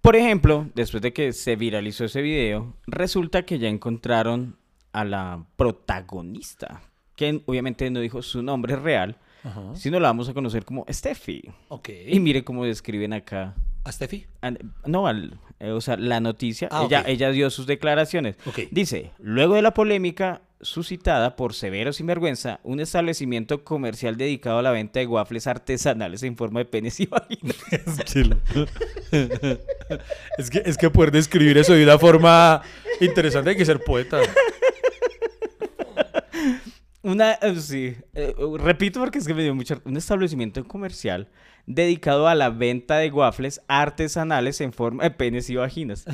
Por ejemplo, después de que se viralizó ese video, resulta que ya encontraron a la protagonista, que obviamente no dijo su nombre real, Ajá. sino la vamos a conocer como Steffi. Ok. Y mire cómo describen acá. ¿A Steffi? No, al- eh, o sea, la noticia, Ah, ella, ella dio sus declaraciones. Ok. Dice, luego de la polémica, suscitada por Severo Sinvergüenza, un establecimiento comercial dedicado a la venta de waffles artesanales en forma de penes y vaginas. es, que, es que poder describir eso de una forma interesante hay que ser poeta. Una, eh, sí, eh, repito porque es que me dio mucha... Un establecimiento comercial dedicado a la venta de waffles artesanales en forma de penes y vaginas.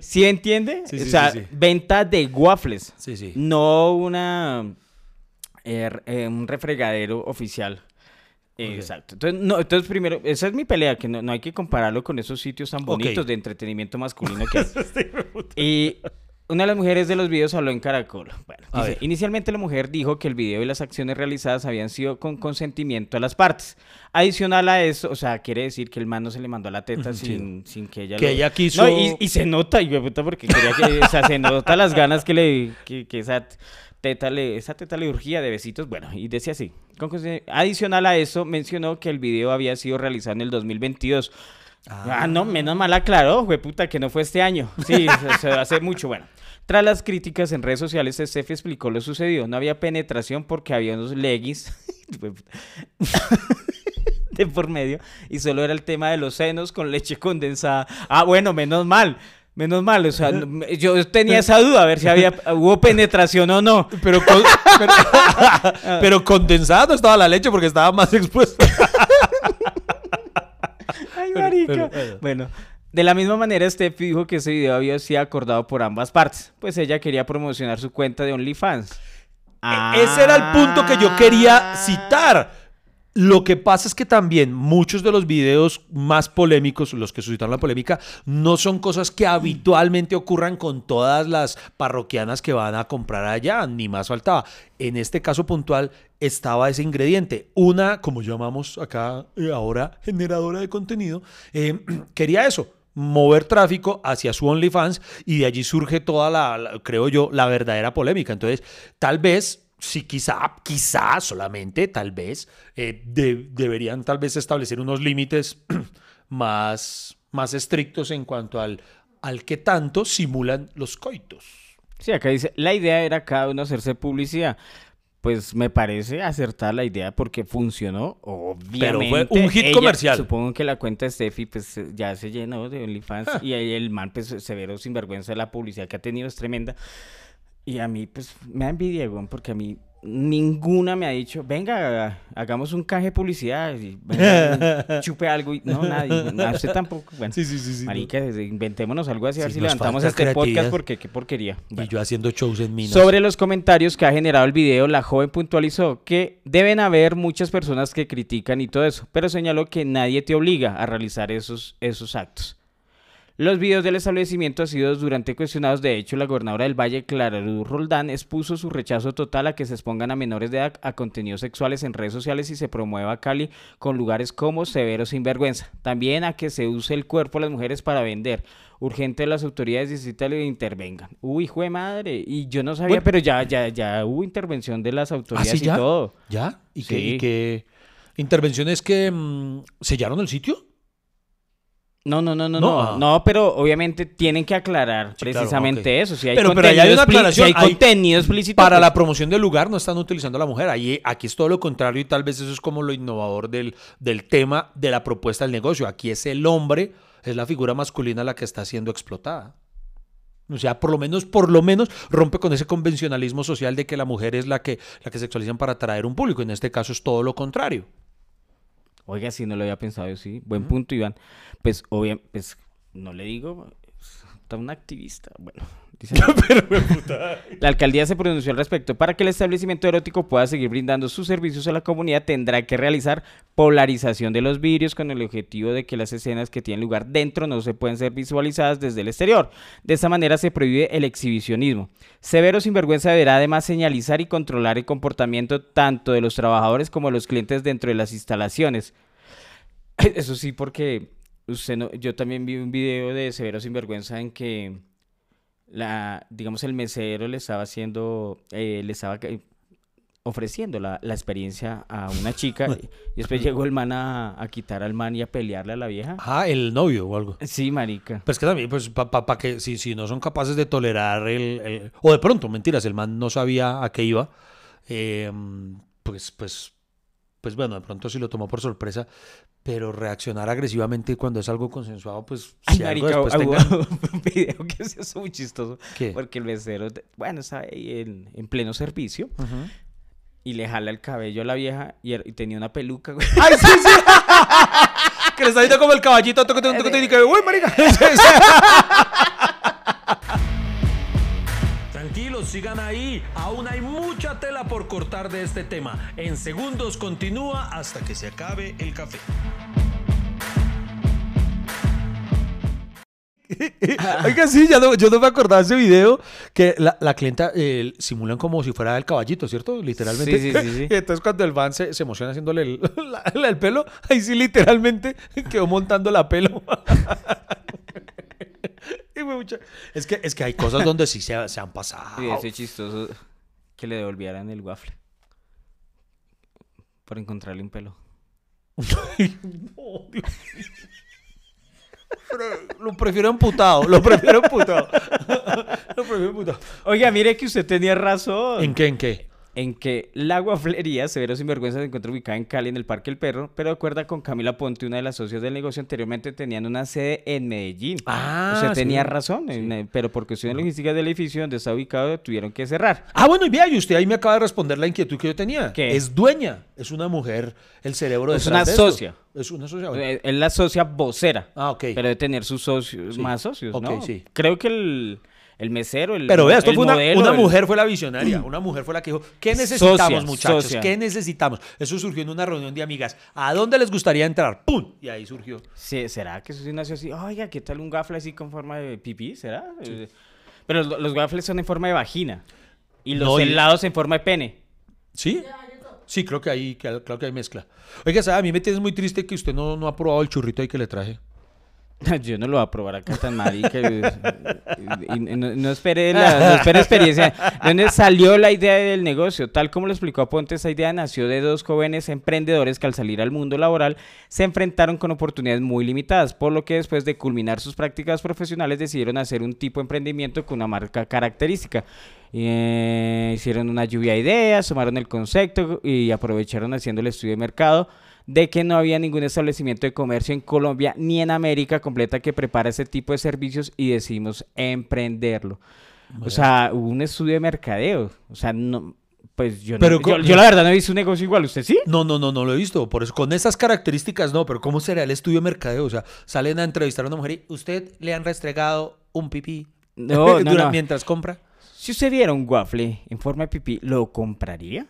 ¿Sí entiende? Sí, sí, o sea, sí, venta de waffles. Sí, sí. No una eh, eh, un refregadero oficial. Exacto. Entonces, no, entonces, primero, esa es mi pelea, que no, no hay que compararlo con esos sitios tan bonitos de entretenimiento masculino que hay. y una de las mujeres de los videos habló en Caracol. Bueno, A dice, inicialmente la mujer dijo que el video y las acciones realizadas habían sido con consentimiento de las partes. Adicional a eso, o sea, quiere decir que el man no se le mandó a la teta Sí. sin, sin que ella Que lo- ella quiso- No, y, y se nota, y puta, porque quería que, o sea, se nota las ganas que le, que, que esa teta le, esa teta le urgía de besitos, bueno, y decía así. Con Adicional a eso, mencionó que el video había sido realizado en el 2022. Ah, no, menos mal aclaró, puta, que no fue este año. Sí, se, se hace mucho, bueno. Tras las críticas en redes sociales, Steffi explicó lo sucedido. No había penetración porque había unos leggings de por medio y solo era el tema de los senos con leche condensada. Ah, bueno, menos mal. Menos mal, o sea, yo tenía esa duda, a ver si había, hubo penetración o no. Pero, con- pero, pero condensada no estaba la leche porque estaba más expuesta. Ay, marica. pero- pero- Bueno, de la misma manera, Steffi dijo que ese video había sido acordado por ambas partes, pues ella quería promocionar su cuenta de OnlyFans. E-, Ese era el punto que yo quería Ah. citar. Lo que pasa es que también muchos de los videos más polémicos, los que suscitaron la polémica, no son cosas que habitualmente ocurran con todas las parroquianas que van a comprar allá, ni más faltaba. En este caso puntual estaba ese ingrediente. Una, como llamamos acá eh, ahora, generadora de contenido, eh, quería eso, mover tráfico hacia su OnlyFans y de allí surge toda la, la- creo yo, la verdadera polémica. Entonces, tal vez, sí, quizá, quizá solamente, tal vez, eh, de- deberían tal vez establecer unos límites más, más estrictos en cuanto al, al que tanto simulan los coitos. Sí, acá dice, la idea era cada uno hacerse publicidad. Pues me parece acertada la idea porque funcionó, obviamente. un hit Ella- comercial. Supongo que la cuenta de Steffi pues ya se llenó de OnlyFans Ah. y el man pues severo sinvergüenza la publicidad que ha tenido es tremenda. Y a mí pues me da envidia, weón, porque a mí ninguna me ha dicho, venga, hagamos un canje de publicidad, y venga, chupe algo. Y, no, nadie, a usted tampoco. Bueno, Sí, sí, sí, sí, marica, inventémonos algo así, a ver si levantamos este podcast porque qué porquería. Y yo haciendo shows en minas. Sobre los comentarios que ha generado el video, la joven puntualizó que deben haber muchas personas que critican y todo eso, pero señaló que nadie te obliga a realizar esos, esos actos. Los videos del establecimiento han sido durante cuestionados. De hecho, la gobernadora del Valle, Clara Luz Roldán, expuso su rechazo total a que se expongan a menores de edad a contenidos sexuales en redes sociales y se promueva a Cali con lugares como Severo Sinvergüenza. También a que se use el cuerpo de las mujeres para vender. Urgente las autoridades que intervengan. Uy, hijo de madre. Y yo no sabía, Bueno. pero ya, ya, ya hubo intervención de las ¿Ah, autoridades sí, y ya? todo. ¿Ya? ¿Y qué, Sí. y qué intervenciones que mm, sellaron el sitio? No, no, no, no, No, no. ah. No, pero obviamente tienen que aclarar Sí, claro, precisamente eso. Si hay Pero- hay una si hay- contenido explícito. Para pues, la promoción del lugar no están utilizando a la mujer. Ahí, aquí es todo lo contrario y tal vez eso es como lo innovador del, del tema de la propuesta del negocio. Aquí es el hombre, es la figura masculina la que está siendo explotada. O sea, por lo menos, por lo menos rompe con ese convencionalismo social de que la mujer es la que, la que sexualizan para atraer un público. En este caso es todo lo contrario. Oiga, sí, no lo había pensado, sí. Buen punto, Iván. Pues, obviamente, pues, no le digo, está un activista. Bueno, dice. La alcaldía se pronunció al respecto. Para que el establecimiento erótico pueda seguir brindando sus servicios a la comunidad, tendrá que realizar polarización de los vidrios con el objetivo de que las escenas que tienen lugar dentro no se pueden ser visualizadas desde el exterior. De esta manera se prohíbe el exhibicionismo. Severo Sinvergüenza deberá además señalizar y controlar el comportamiento tanto de los trabajadores como de los clientes dentro de las instalaciones. Eso sí, porque usted no, yo también vi un video de Severo Sinvergüenza en que la, digamos, el mesero le estaba haciendo, eh, le estaba ofreciendo la, la experiencia a una chica y después llegó el man a, a quitar al man y a pelearle a la vieja. Ah, el novio o algo. Sí, marica. Pues que también, pues, para que si, si no son capaces de tolerar el, el- O de pronto, mentiras, el man no sabía a qué iba. eh, pues, pues, pues bueno, de pronto sí lo tomó por sorpresa. Pero reaccionar agresivamente cuando es algo consensuado, pues Ay, si algo marica, después hubo un video que se hizo muy chistoso. ¿Qué? Porque el mesero, bueno, está ahí en, en pleno servicio y le jala el cabello a la vieja y, er- y tenía una peluca, güey. ¡Ay, sí, sí! que le está como el caballito, toque, toque, toque, y que, ¡uy, marica! Sigan ahí. Aún hay mucha tela por cortar de este tema. En segundos continúa hasta que se acabe el café. Oiga, sí, ya no, yo no me acordaba de ese video que la, la clienta eh, simulan como si fuera el caballito, ¿cierto? Literalmente. Sí, sí, sí, sí. Y entonces cuando el van se, se emociona haciéndole el, la- la- el pelo, ahí sí literalmente quedó montando la pelo. Mucha- Es que, es que hay cosas donde sí se, se han pasado. Ese chistoso que le devolvieran el waffle. Por encontrarle un pelo. No. Pero Lo prefiero emputado, lo prefiero emputado. Lo prefiero emputado. Oiga, mire que usted tenía razón. ¿En qué, en qué? En que la guaflería Severo Sinvergüenza se encuentra ubicada en Cali, en el Parque El Perro, pero de acuerdo con Camila Ponte, una de las socios del negocio, anteriormente tenían una sede en Medellín. Ah, Usted sí. tenía razón, en, eh, pero por cuestiones logísticas del edificio donde está ubicado tuvieron que cerrar. Ah, bueno, y vea, y usted ahí me acaba de responder la inquietud que yo tenía. ¿Qué? Es dueña, es una mujer, el cerebro Es detrás una de esto. socia. Es una socia. bueno. Eh, Es la socia vocera. Ah, ok. Pero de tener sus socios, Sí. más socios, Ok, ¿no? sí. Creo que el, el mesero, el Pero vea, esto el fue una, modelo, una el- mujer fue la visionaria, una mujer fue la que dijo, ¿qué necesitamos Socia, muchachos? socia. ¿Qué necesitamos? Eso surgió en una reunión de amigas. ¿A dónde les gustaría entrar? ¡Pum! Y ahí surgió. Sí, ¿Será que eso sí nació así? Oiga, ¿qué tal un gafle así con forma de pipí? ¿Será? Eh, Pero los, los gafles son en forma de vagina. Y los No, y- helados en forma de pene. ¿Sí? Sí, creo que ahí, creo que hay mezcla. Oiga, ¿sabe? a mí me tienes muy triste que usted no, no ha probado el churrito ahí que le traje. Yo no lo voy a probar acá tan marica. y, no, no espere la, no experiencia. ¿De dónde salió la idea del negocio? Tal como lo explicó Aponte, esa idea nació de dos jóvenes emprendedores que al salir al mundo laboral se enfrentaron con oportunidades muy limitadas, por lo que después de culminar sus prácticas profesionales decidieron hacer un tipo de emprendimiento con una marca característica. Eh, hicieron una lluvia de ideas, sumaron el concepto y aprovecharon haciendo el estudio de mercado de que no había ningún establecimiento de comercio en Colombia ni en América completa que prepara ese tipo de servicios y decidimos emprenderlo. O sea, hubo un estudio de mercadeo. O sea, no, pues yo, no- Pero yo, yo la verdad no he visto un negocio igual. ¿Usted sí? No, no, no, no lo he visto. Por eso, con esas características no, pero ¿cómo será el estudio de mercadeo? O sea, salen a entrevistar a una mujer y usted le han restregado un pipí No, no. mientras compra. Si usted viera un waffle en forma de pipí, ¿lo compraría?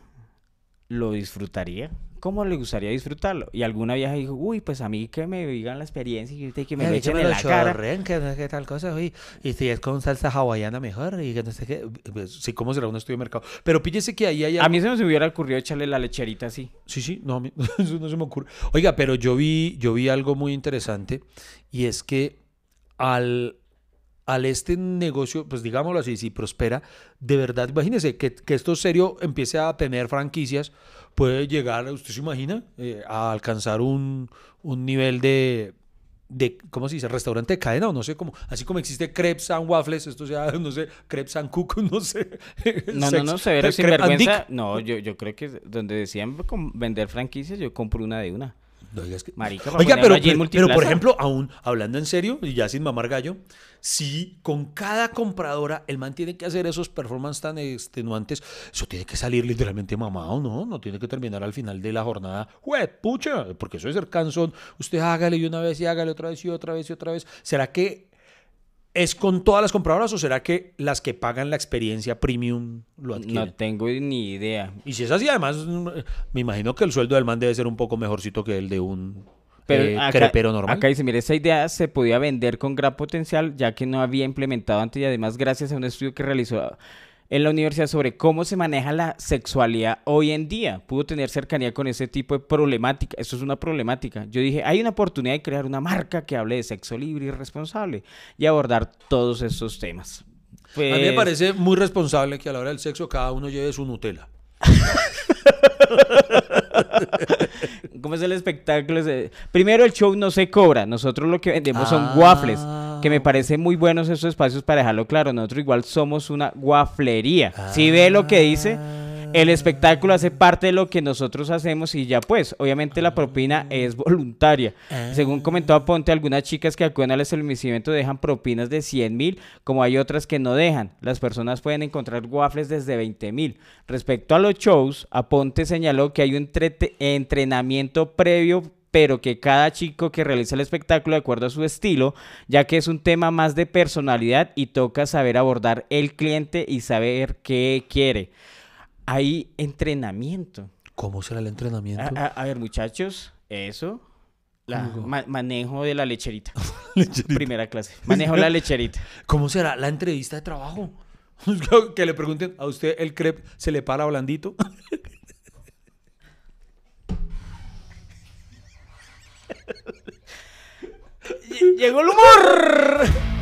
¿Lo disfrutaría? ¿Cómo le gustaría disfrutarlo? Y alguna vieja dijo, uy, pues a mí que me digan la experiencia y que me echen en la cara. que no sé qué tal cosa, uy. Y si es con salsa hawaiana mejor y que no sé qué. Pues, sí, ¿cómo será un estudio de mercado? Pero píllese que ahí hay A mí se me hubiera ocurrido echarle la lecherita así. Sí, sí, no, a mí- eso no se me ocurre. Oiga, pero yo vi, yo vi algo muy interesante y es que al, al este negocio, pues digámoslo así, si prospera, de verdad, imagínese que, que esto serio empiece a tener franquicias, puede llegar, ¿usted se imagina? Eh, a alcanzar un, un nivel de, de, ¿cómo se dice? Restaurante de cadena o no sé cómo, así como existe Crepes and Waffles, esto sea, no sé, Crepes and Cook, no sé. No, no, no, severo sinvergüenza. No, yo, yo creo que donde decían vender franquicias, yo compro una de una. No digas que- Marica, Oiga, pero, por ejemplo, aún hablando en serio, y ya sin mamar gallo, si con cada compradora el man tiene que hacer esos performances tan extenuantes, eso tiene que salir literalmente mamado, ¿no? No tiene que terminar al final de la jornada, ¡jue, pucha! Porque eso es ser cansón. Usted hágale y una vez y hágale otra vez y otra vez y otra vez. ¿Será que es con todas las compradoras o será que las que pagan la experiencia premium lo adquieren? No tengo ni idea. Y si es así, además, me imagino que el sueldo del man debe ser un poco mejorcito que el de un Pero eh, acá, crepero normal. acá dice, mire, esa idea se podía vender con gran potencial, ya que no había implementado antes y además gracias a un estudio que realizó en la universidad sobre cómo se maneja la sexualidad hoy en día. Pudo tener cercanía con ese tipo de problemática. Esto es una problemática. Yo dije, hay una oportunidad de crear una marca que hable de sexo libre y responsable y abordar todos estos temas. A mí me Pues, parece muy responsable que a la hora del sexo cada uno lleve su Nutella. ¿Cómo es el espectáculo? Primero, el show no se cobra. Nosotros lo que vendemos son Ah. waffles. Que me parece muy buenos esos espacios para dejarlo claro. Nosotros igual somos una wafflería. Si ve lo que dice, el espectáculo hace parte de lo que nosotros hacemos y ya pues, obviamente la propina es voluntaria. Según comentó Aponte, algunas chicas que acuden al establecimiento dejan propinas de 100 mil, como hay otras que no dejan. Las personas pueden encontrar waffles desde 20 mil. Respecto a los shows, Aponte señaló que hay un entrenamiento previo pero que cada chico que realiza el espectáculo de acuerdo a su estilo, ya que es un tema más de personalidad y toca saber abordar el cliente y saber qué quiere. Hay entrenamiento. ¿Cómo será el entrenamiento? A, a- a ver, muchachos, eso. La, ma- manejo de la lecherita. Primera clase. Manejo la lecherita. ¿Cómo será la entrevista de trabajo? que le pregunten a usted el crepe se le para blandito. Llegó el humor.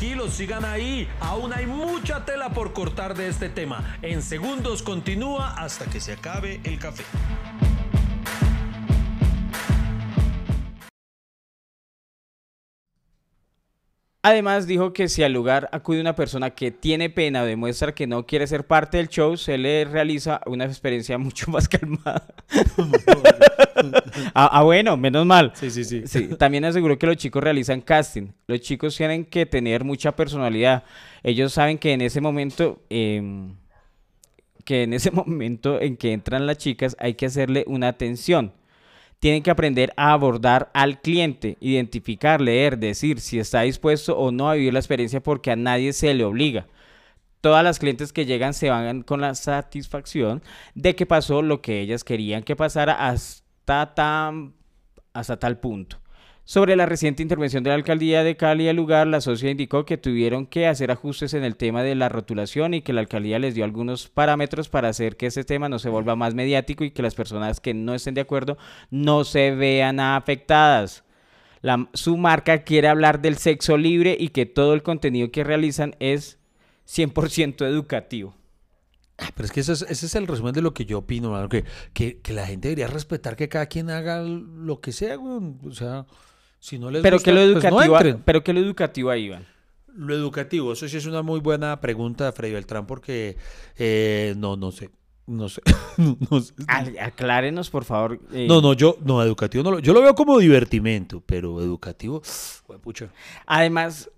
Tranquilos, sigan ahí. Aún hay mucha tela por cortar de este tema. En segundos continúa hasta que se acabe el café. Además dijo que si al lugar acude una persona que tiene pena o demuestra que no quiere ser parte del show, se le realiza una experiencia mucho más calmada. ah, ah, bueno, menos mal. Sí, sí, sí. Sí, también aseguró que los chicos realizan casting. Los chicos tienen que tener mucha personalidad. Ellos saben que en ese momento, em, que en ese momento en que entran las chicas hay que hacerle una atención. Tienen que aprender a abordar al cliente, identificar, leer, decir si está dispuesto o no a vivir la experiencia porque a nadie se le obliga. Todas las clientes que llegan se van con la satisfacción de que pasó lo que ellas querían que pasara hasta, tan, hasta tal punto. Sobre la reciente intervención de la alcaldía de Cali al lugar, la socia indicó que tuvieron que hacer ajustes en el tema de la rotulación y que la alcaldía les dio algunos parámetros para hacer que ese tema no se vuelva más mediático y que las personas que no estén de acuerdo no se vean afectadas. La- su marca quiere hablar del sexo libre y que todo el contenido que realizan es 100% educativo. Ah, Pero es que es, ese es el resumen de lo que yo opino, que, que, que la gente debería respetar que cada quien haga lo que sea, güey. O sea, si no les Pero gusta, que lo pues no educativo, entren. pero que lo educativo ahí, Iván. Lo educativo, eso sí es una muy buena pregunta Freddy Beltrán porque eh, no, no sé, no sé, no, sé. Aclárenos, por favor. eh, No, no, yo, no, educativo no lo, yo lo veo como divertimento, pero educativo, pucha. Además,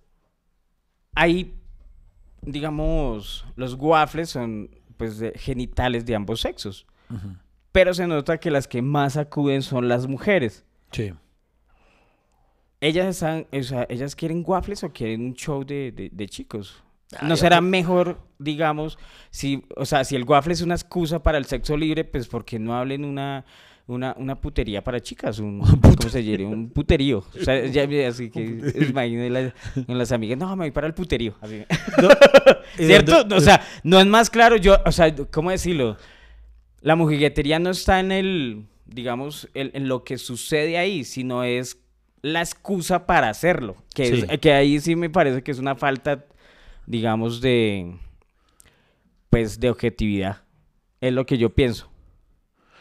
hay, digamos, los waffles son pues de- genitales de ambos sexos. Pero se nota que las que más acuden son las mujeres. Sí. Ellas están, o sea, ellas quieren waffles o quieren un show de, de- de chicos. Ah, ¿No será que- mejor, digamos, si, o sea, si el waffle es una excusa para el sexo libre, pues porque no hablen una, una, una putería para chicas? Un, ¿Cómo se llama? Un puterío. O sea, ya, así que imagino en las, en las amigas, no, me voy para el puterío. Así. ¿Y ¿Cierto? O sea, no es más claro, yo, o sea, ¿cómo decirlo? La mujiguetería no está en el, digamos, el- en lo que sucede ahí, sino es la excusa para hacerlo. Que, es- Sí. que ahí sí me parece que es una falta, digamos, de, pues, de objetividad. Es lo que yo pienso.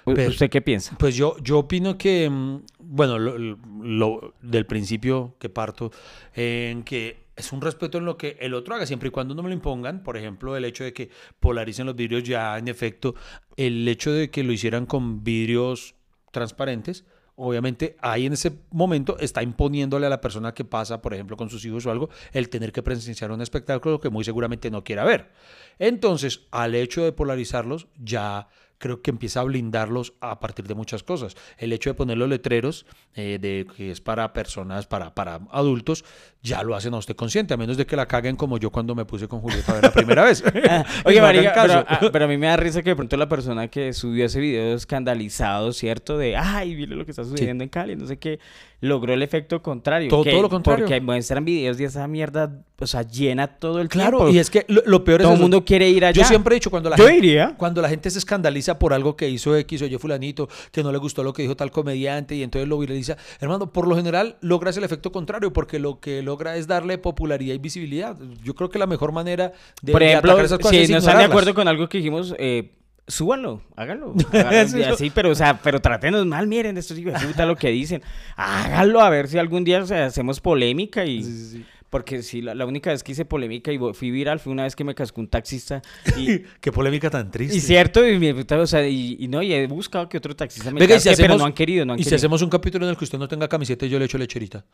Pero- ¿Usted qué piensa? Pues yo, yo opino que, mm, bueno, lo- lo- del principio que parto, en que es un respeto en lo que el otro haga, siempre y cuando no me lo impongan. Por ejemplo, el hecho de que polaricen los vidrios ya, en efecto, el hecho de que lo hicieran con vidrios transparentes, obviamente ahí en ese momento está imponiéndole a la persona que pasa, por ejemplo, con sus hijos o algo, el tener que presenciar un espectáculo que muy seguramente no quiera ver. Entonces, al hecho de polarizarlos, ya creo que empieza a blindarlos a partir de muchas cosas. El hecho de poner los letreros eh, de que es para personas, para, para adultos, ya lo hacen a usted consciente, a menos de que la caguen como yo cuando me puse con Julieta la primera vez. Ah, Oye, no caso. pero, ah, pero a mí me da risa que de pronto la persona que subió ese video escandalizado, ¿cierto? De, ay, mire lo que está sucediendo en Cali, no sé qué, logró el efecto contrario. Todo- que- todo lo contrario. Porque muestran videos y esa mierda, o sea, llena todo el Claro, tiempo. y es que lo, lo peor es Todo el mundo quiere ir allá. Yo siempre he dicho cuando la Yo gente, iría. cuando la gente se escandaliza por algo que hizo X o Y fulanito, que no le gustó lo que dijo tal comediante y entonces lo viraliza, hermano, por lo general logras el efecto contrario porque lo que logra es darle popularidad y visibilidad. Yo creo que la mejor manera de, Por de ejemplo, esas cosas si es no están de acuerdo con algo que dijimos, eh, Súbanlo, háganlo. háganlo, y así, pero, o sea, pero trátenos mal, miren, esto sí puta lo que dicen. Háganlo a ver si algún día o sea, hacemos polémica y. Porque sí, la, la única vez que hice polémica y fui viral fue una vez que me cascó un taxista. Y, Qué polémica tan triste. y cierto, y, mi puta, o sea, y, y no, y he buscado que otro taxista me Venga, si casque, pero no han querido, no han y si hacemos un capítulo en el que usted no tenga camiseta y yo le echo lecherita.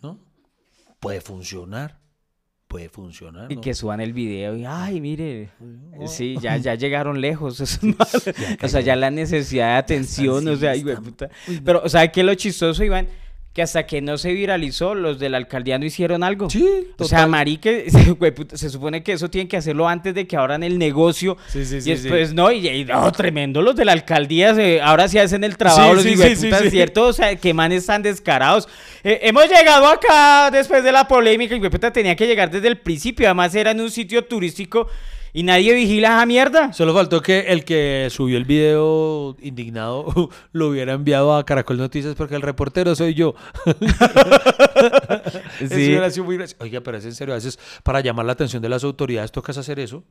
¿No? Puede funcionar. Puede funcionar. Y que suban el video y, ay, mire, sí, ya, ya llegaron lejos. esos malos. o sea, ya la necesidad de atención, o sea, puta. Pero, o sea, ¿qué es lo chistoso, Iván? Que hasta que no se viralizó, los de la alcaldía no hicieron algo. Sí, O sea, total. marique, puta, se supone que eso tienen que hacerlo antes de que abran el negocio. Sí, sí, y sí, sí. después, no, y, y no, tremendo los de la alcaldía, se- ahora sí hacen el trabajo, Sí, los sí, sí. ¿cierto? O sea, que manes tan descarados. Eh, hemos llegado acá después de la polémica, y puta tenía que llegar desde el principio, además era en un sitio turístico y nadie vigila esa mierda. Solo faltó que el que subió el video indignado lo hubiera enviado a Caracol Noticias porque el reportero soy yo. Eso Sí. hubiera sido muy gracioso. Oiga, pero es en serio, a veces para llamar la atención de las autoridades tocas hacer eso.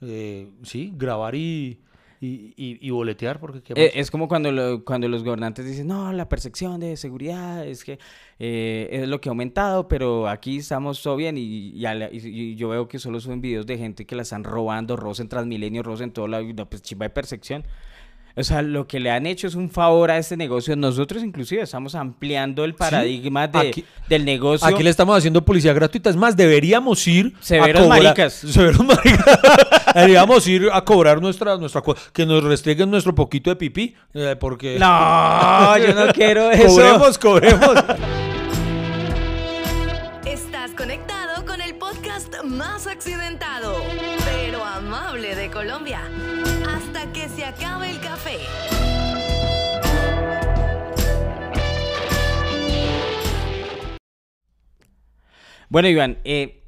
Eh, sí, grabar y, y, y- y boletear porque ¿qué Eh, es como cuando, lo- cuando los gobernantes dicen, no, la percepción de seguridad es que eh, es lo que ha aumentado, pero aquí estamos todo bien. Y, y la- y- yo veo que solo suben videos de gente que la están robando, robos en Transmilenio, robos en todo no, pues chimba de percepción. O sea, lo que le han hecho es un favor a este negocio. Nosotros inclusive estamos ampliando el paradigma de- aquí- del negocio. Aquí le estamos haciendo publicidad gratuita. Es más, deberíamos ir Severos a cobrar. maricas. Severos maricas. deberíamos ir a cobrar nuestra, nuestra que nos restringen nuestro poquito de pipí. eh, porque. No, yo no quiero eso. cobremos, cobremos. Estás conectado con el podcast más accidentado, pero amable de Colombia. Bueno, Iván, eh,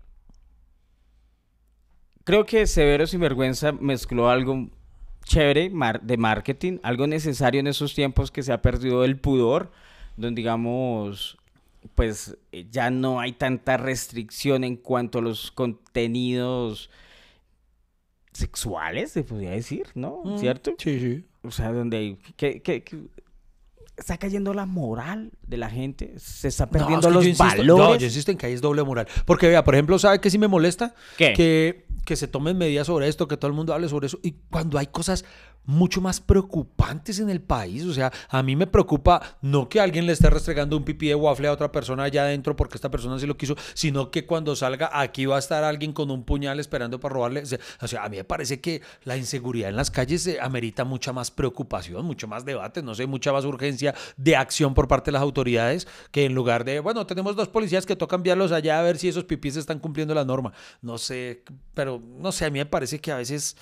creo que Severo Sinvergüenza mezcló algo chévere mar- de marketing, algo necesario en esos tiempos que se ha perdido el pudor, donde digamos, pues eh, ya no hay tanta restricción en cuanto a los contenidos sexuales, se podría decir, ¿no? ¿Cierto? Sí, sí. O sea, donde hay- que está cayendo la moral de la gente, se está No, perdiendo es que yo los insisto- valores. No, yo insisto en que ahí es doble moral. Porque vea, por ejemplo, ¿sabe qué sí me molesta? ¿Qué? Que, que se tomen medidas sobre esto, que todo el mundo hable sobre eso. Y cuando hay cosas mucho más preocupantes en el país, o sea, a mí me preocupa no que alguien le esté restregando un pipí de waffle a otra persona allá adentro porque esta persona sí lo quiso, sino que cuando salga aquí va a estar alguien con un puñal esperando para robarle. O sea, a mí me parece que la inseguridad en las calles eh, amerita mucha más preocupación, mucho más debate, no sé, mucha más urgencia de acción por parte de las autoridades que en lugar de, bueno, tenemos dos policías que tocan enviarlos allá a ver si esos pipís están cumpliendo la norma. No sé, pero no sé, a mí me parece que a veces...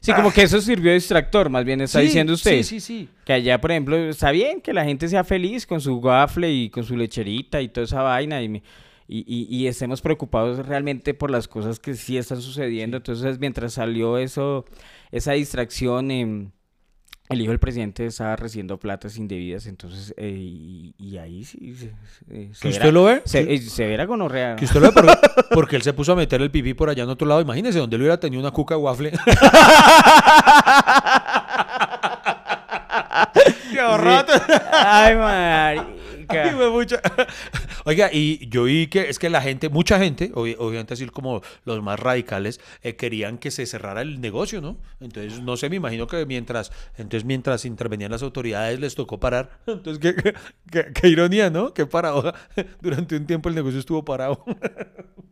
Sí, como que eso sirvió de distractor, más bien está Sí, diciendo usted. Sí, sí, sí. Que allá, por ejemplo, está bien que la gente sea feliz con su waffle y con su lecherita y toda esa vaina y, me- y, y- y estemos preocupados realmente por las cosas que sí están sucediendo. Entonces, mientras salió eso, esa distracción, em, el hijo del presidente estaba recibiendo platas indebidas, entonces, eh, y, y ahí sí... se- se- se ¿Que usted lo ve? Se, Sí. eh, se verá gonorrea. Que usted lo ve por- porque él se puso a meter el pipí por allá en otro lado. Imagínese donde él hubiera tenido una cuca waffle. ¡Qué Ay, marica. Ay, fue mucha- Oiga, y yo vi que es que la gente, mucha gente, obvi- obviamente así como los más radicales, eh, querían que se cerrara el negocio, ¿no? Entonces, no sé, me imagino que mientras, entonces mientras intervenían las autoridades les tocó parar. Entonces, qué, qué- qué- qué ironía, ¿no? Qué paradoja. Durante un tiempo el negocio estuvo parado.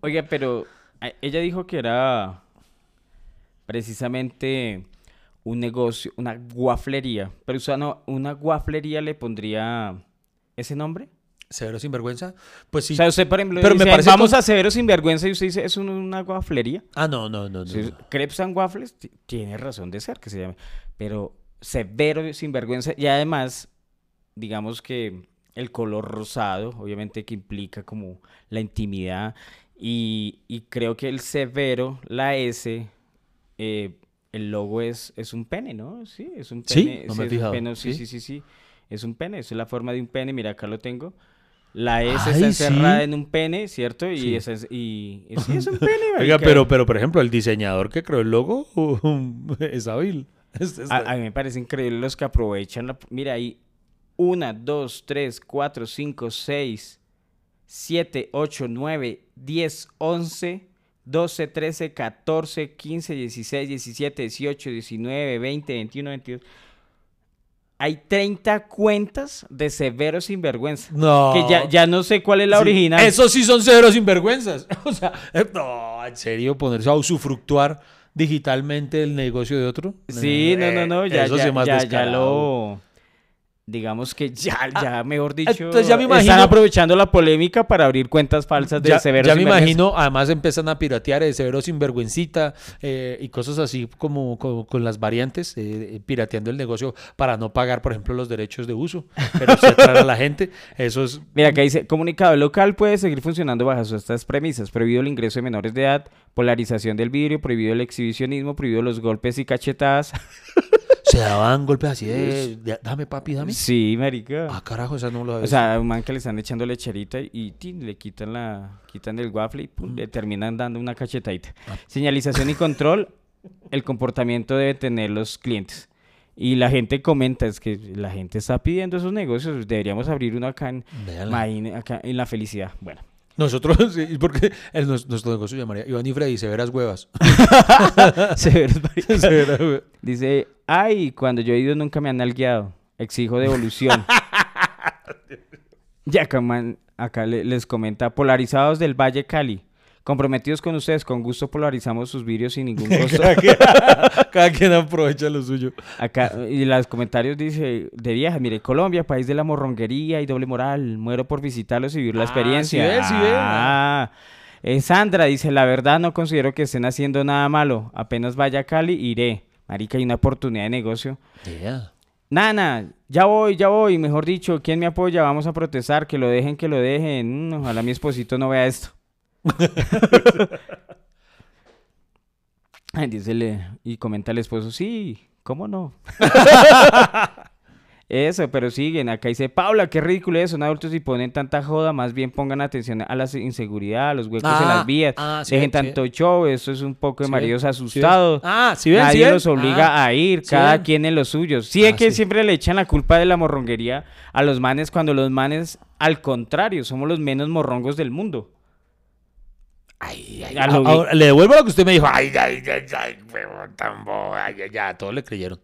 Oiga, pero ella dijo que era precisamente un negocio, una guaflería. Pero usted no, una guaflería le pondría ese nombre. ¿Severo sinvergüenza? Pues sí. O sea, usted, por ejemplo, Pero me parece vamos con- a Severo Sinvergüenza y usted dice, ¿es un- una guaflería? Ah, no, no, no. no, Sí, no. Crepes and Waffles ti- tiene razón de ser que se llame. Pero Severo Sinvergüenza y además, digamos que el color rosado, obviamente que implica como la intimidad y, y creo que el severo, la S, eh, el logo es, es un pene, ¿no? Sí, es un Sí, pene. no me he fijado, pene, sí, sí. sí, sí, sí. Es un pene, es la forma de un pene, mira, acá lo tengo. La S Ay, está encerrada sí. en un pene, ¿cierto? Y, Sí. es, y, y sí, es un pene. Oiga, pero, pero por ejemplo, el diseñador que creó el logo um, es hábil. Es- es- A, a mí me parece increíble los que aprovechan. La... Mira, hay una, dos, tres, cuatro, cinco, seis, siete, ocho, nueve, diez, once, doce, trece, catorce, quince, dieciséis, diecisiete, dieciocho, diecinueve, veinte, veintiuno, veintidós. Hay 30 cuentas de Severo Sinvergüenza. No. Que ya, ya no sé cuál es la Sí, original. Esos sí son ceros sinvergüenzas. O sea, eh, no, en serio, ponerse a usufructuar digitalmente el negocio de otro. Sí, no, no, no, ya, eso ya, más ya, ya lo... Digamos que ya, ya, mejor dicho, entonces ya me están aprovechando la polémica para abrir cuentas falsas de Ya, Severo ya me imagino, además empiezan a piratear de severo sinvergüencita eh, y cosas así como, como con las variantes, eh, eh, pirateando el negocio para no pagar, por ejemplo, los derechos de uso, pero atraer a la gente. Eso es Mira, acá dice, comunicado local puede seguir funcionando bajo estas premisas. Prohibido el ingreso de menores de edad, polarización del vidrio, prohibido el exhibicionismo, prohibido los golpes y cachetadas. Se daban golpes así de, de- dame papi, dame. Sí, marica. Ah, carajo, esa no lo O sea, un man que le están echando lecherita y tin, le quitan la quitan el waffle y pum, le terminan dando una cachetadita. Señalización y control, el comportamiento debe tener los clientes. Y la gente comenta, es que la gente está pidiendo esos negocios, deberíamos abrir uno acá en, acá en la felicidad. Bueno, Nosotros, sí, porque el, nuestro negocio se llamaría Iván y Freddy, severas huevas. Severas huevas. dice, ay, cuando yo he ido nunca me han nalgueado, exijo devolución. ya acá, man- acá le- les comenta, polarizados del Valle Cali. Comprometidos con ustedes, con gusto polarizamos sus vídeos sin ningún costo. cada, quien, cada quien aprovecha lo suyo. Acá, y los comentarios dice, de vieja, mire, Colombia, país de la morronguería y doble moral, muero por visitarlos y vivir la Ah, experiencia. sí ves, sí ves. Ah, eh, Sandra dice, la verdad no considero que estén haciendo nada malo, apenas vaya a Cali, iré. Marica, hay una oportunidad de negocio. Nana, ya voy, ya voy, mejor dicho, ¿quién me apoya? Vamos a protestar, que lo dejen, que lo dejen. Mm, ojalá mi esposito no vea esto. Ay, dísele, y comenta el esposo, sí, ¿cómo no? Eso, pero siguen. Acá dice, Paula, qué ridículo es, son adultos y ponen tanta joda, más bien pongan atención a la inseguridad, a los huecos en Ah, las vías. ah, sí Dejen sí tanto show, eso es un poco de maridos asustados. Ah, sí ven, Nadie los obliga Ah, a ir, cada quien en los suyos. Sí, es Ah, que siempre le echan la culpa de la morronguería a los manes cuando los manes, al contrario, somos los menos morrongos del mundo. Ay, ay, Ya a- lo vi. ahora, le devuelvo lo que usted me dijo. Ay, ay, ay, ay, bobo, ay, ay, ya, todos le creyeron.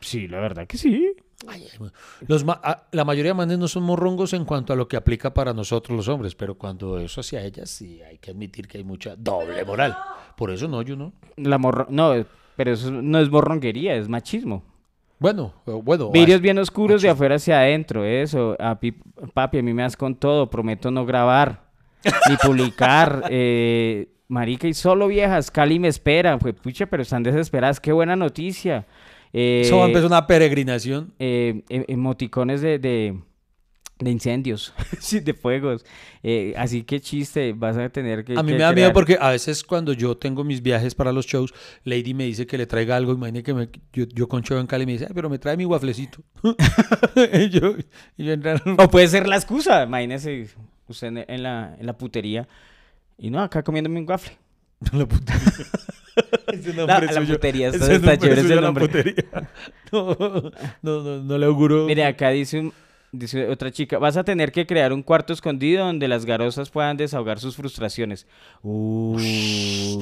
Sí, la verdad que sí. Ay, ay, bueno. Los ma- ah, la mayoría de manes no son morrongos en cuanto a lo que aplica para nosotros los hombres, pero cuando eso hacia ellas, sí hay que admitir que hay mucha doble moral. Por eso no, yo no. La morro... No, pero eso no es morronguería, es machismo. Bueno, eh, bueno. Vidrios bien oscuros de afuera hacia adentro, eso. A pi- papi, a mí me das con todo, prometo no grabar ni publicar. eh, marica, y solo viejas, Cali me espera. Fue pucha, pero están desesperadas, qué buena noticia. Eh, Eso empezar una peregrinación. eh, em- emoticones de, de, de incendios, de fuegos. Eh, así que chiste, vas a tener que. A mí que me da miedo porque a veces cuando yo tengo mis viajes para los shows, Lady me dice que le traiga algo. Imagínate que me- yo, yo con show en Cali me dice, "Ay, pero me trae mi waflecito. y yo, y yo entrar- O puede ser la excusa, imagínese usted en, en la, en la putería. Y no, acá comiéndome un waffle. La putería. Ese La- nombre la putería, está- ese está chévere ese la nombre. putería. No, no, no, no le auguro. Mire, acá dice, un- dice otra chica, vas a tener que crear un cuarto escondido donde las garosas puedan desahogar sus frustraciones. Uy.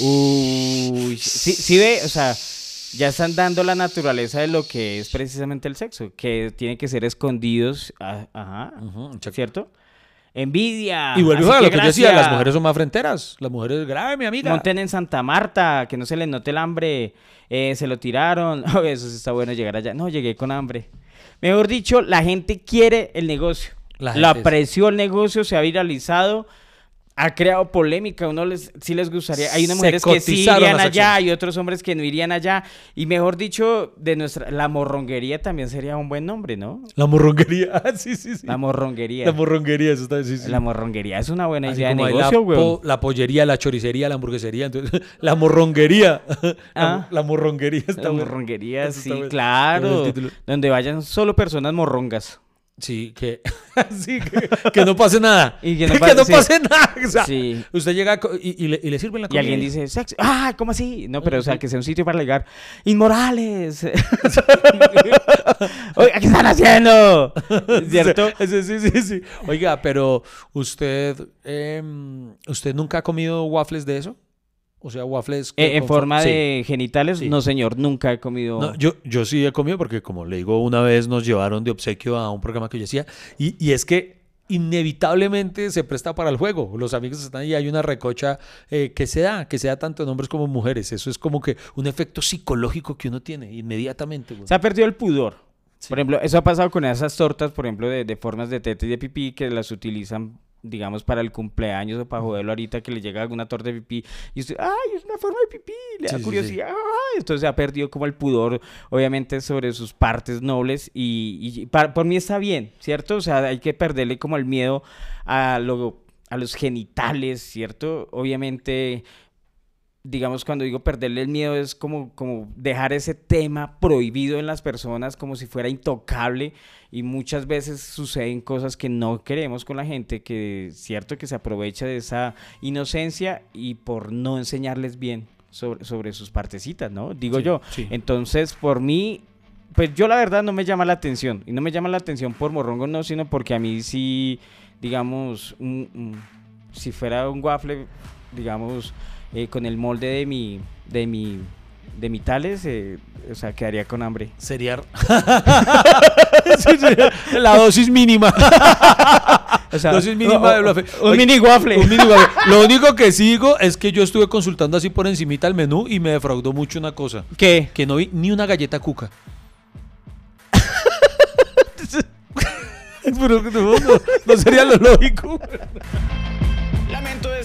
Uy. Sí, sí ve, o sea, ya están dando la naturaleza de lo que es precisamente el sexo, que tiene que ser escondidos, a- ajá, exacto. ¿cierto? Envidia. Y vuelvo a lo que yo decía, las mujeres son más fronteras. Las mujeres, grave, mi amiga. Monten en Santa Marta, que no se les note el hambre. Eh, se lo tiraron. Oh, eso sí está bueno llegar allá. No, llegué con hambre. Mejor dicho, la gente quiere el negocio. La La, apreció el negocio, se ha viralizado, ha creado polémica. Uno les, sí les gustaría. Hay unas mujeres que sí irían allá y otros hombres que no irían allá. Y mejor dicho, de nuestra la morronguería también sería un buen nombre, ¿no? La morronguería. Ah, sí, sí, sí. La morronguería. La morronguería, eso está, sí, sí. La morronguería es una buena Así idea de negocio, la, po- la pollería, la choricería, la hamburguesería. Entonces, la morronguería. Ah. La, la morronguería está La morronguería, sí, claro. Donde vayan solo personas morrongas. Sí, que, sí, que, que no pase nada. Y que que no pase- sí. nada. O sea, Sí. Usted llega y, y le, y le sirven la Y comida. alguien dice, sexo. Ah, ¿cómo así? No, pero o sea, que sea un sitio para ligar. ¡Inmorales! Oiga, ¿qué están haciendo? ¿Cierto? Sí, sí, sí, sí. Oiga, pero usted, em, ¿usted nunca ha comido waffles de eso? O sea, waffles... Eh, en forma sí. de genitales, Sí. no señor, nunca he comido. No, yo, yo sí he comido porque, como le digo, una vez nos llevaron de obsequio a un programa que yo hacía y, y es que inevitablemente se presta para el juego. Los amigos están ahí, hay una recocha eh, que se da, que se da tanto en hombres como en mujeres. Eso es como que un efecto psicológico que uno tiene inmediatamente. Se ha perdido el pudor. Sí. Por ejemplo, eso ha pasado con esas tortas, por ejemplo, de, de formas de teta y de pipí que las utilizan, digamos, para el cumpleaños o para joderlo ahorita que le llega alguna torta de pipí y usted, ay, es una forma de pipí, le Sí, da sí, sí. curiosidad, entonces ha perdido como el pudor, obviamente, sobre sus partes nobles y, por mí está bien, ¿cierto? O sea, hay que perderle como el miedo a, lo, a los genitales, ¿cierto? Obviamente digamos, cuando digo perderle el miedo es como, como dejar ese tema prohibido en las personas como si fuera intocable y muchas veces suceden cosas que no queremos con la gente, que es cierto que se aprovecha de esa inocencia y por no enseñarles bien sobre, sobre sus partecitas, ¿no? Digo Sí, yo. sí. Entonces, por mí, pues yo la verdad no me llama la atención. Y no me llama la atención por morrongo, no, sino porque a mí sí, digamos, un- un- si fuera un waffle, digamos, eh, con el molde de mi, de mi, de mi tales, eh, o sea, quedaría con hambre. Sería... La dosis mínima. O sea, dosis mínima de waffle. Un Oye, mini waffle. Un mini waffle. Lo único que sí digo es que yo estuve consultando así por encimita el menú y me defraudó mucho una cosa. ¿Qué? Que no vi ni una galleta cuca. Pero no, no, no sería lo lógico.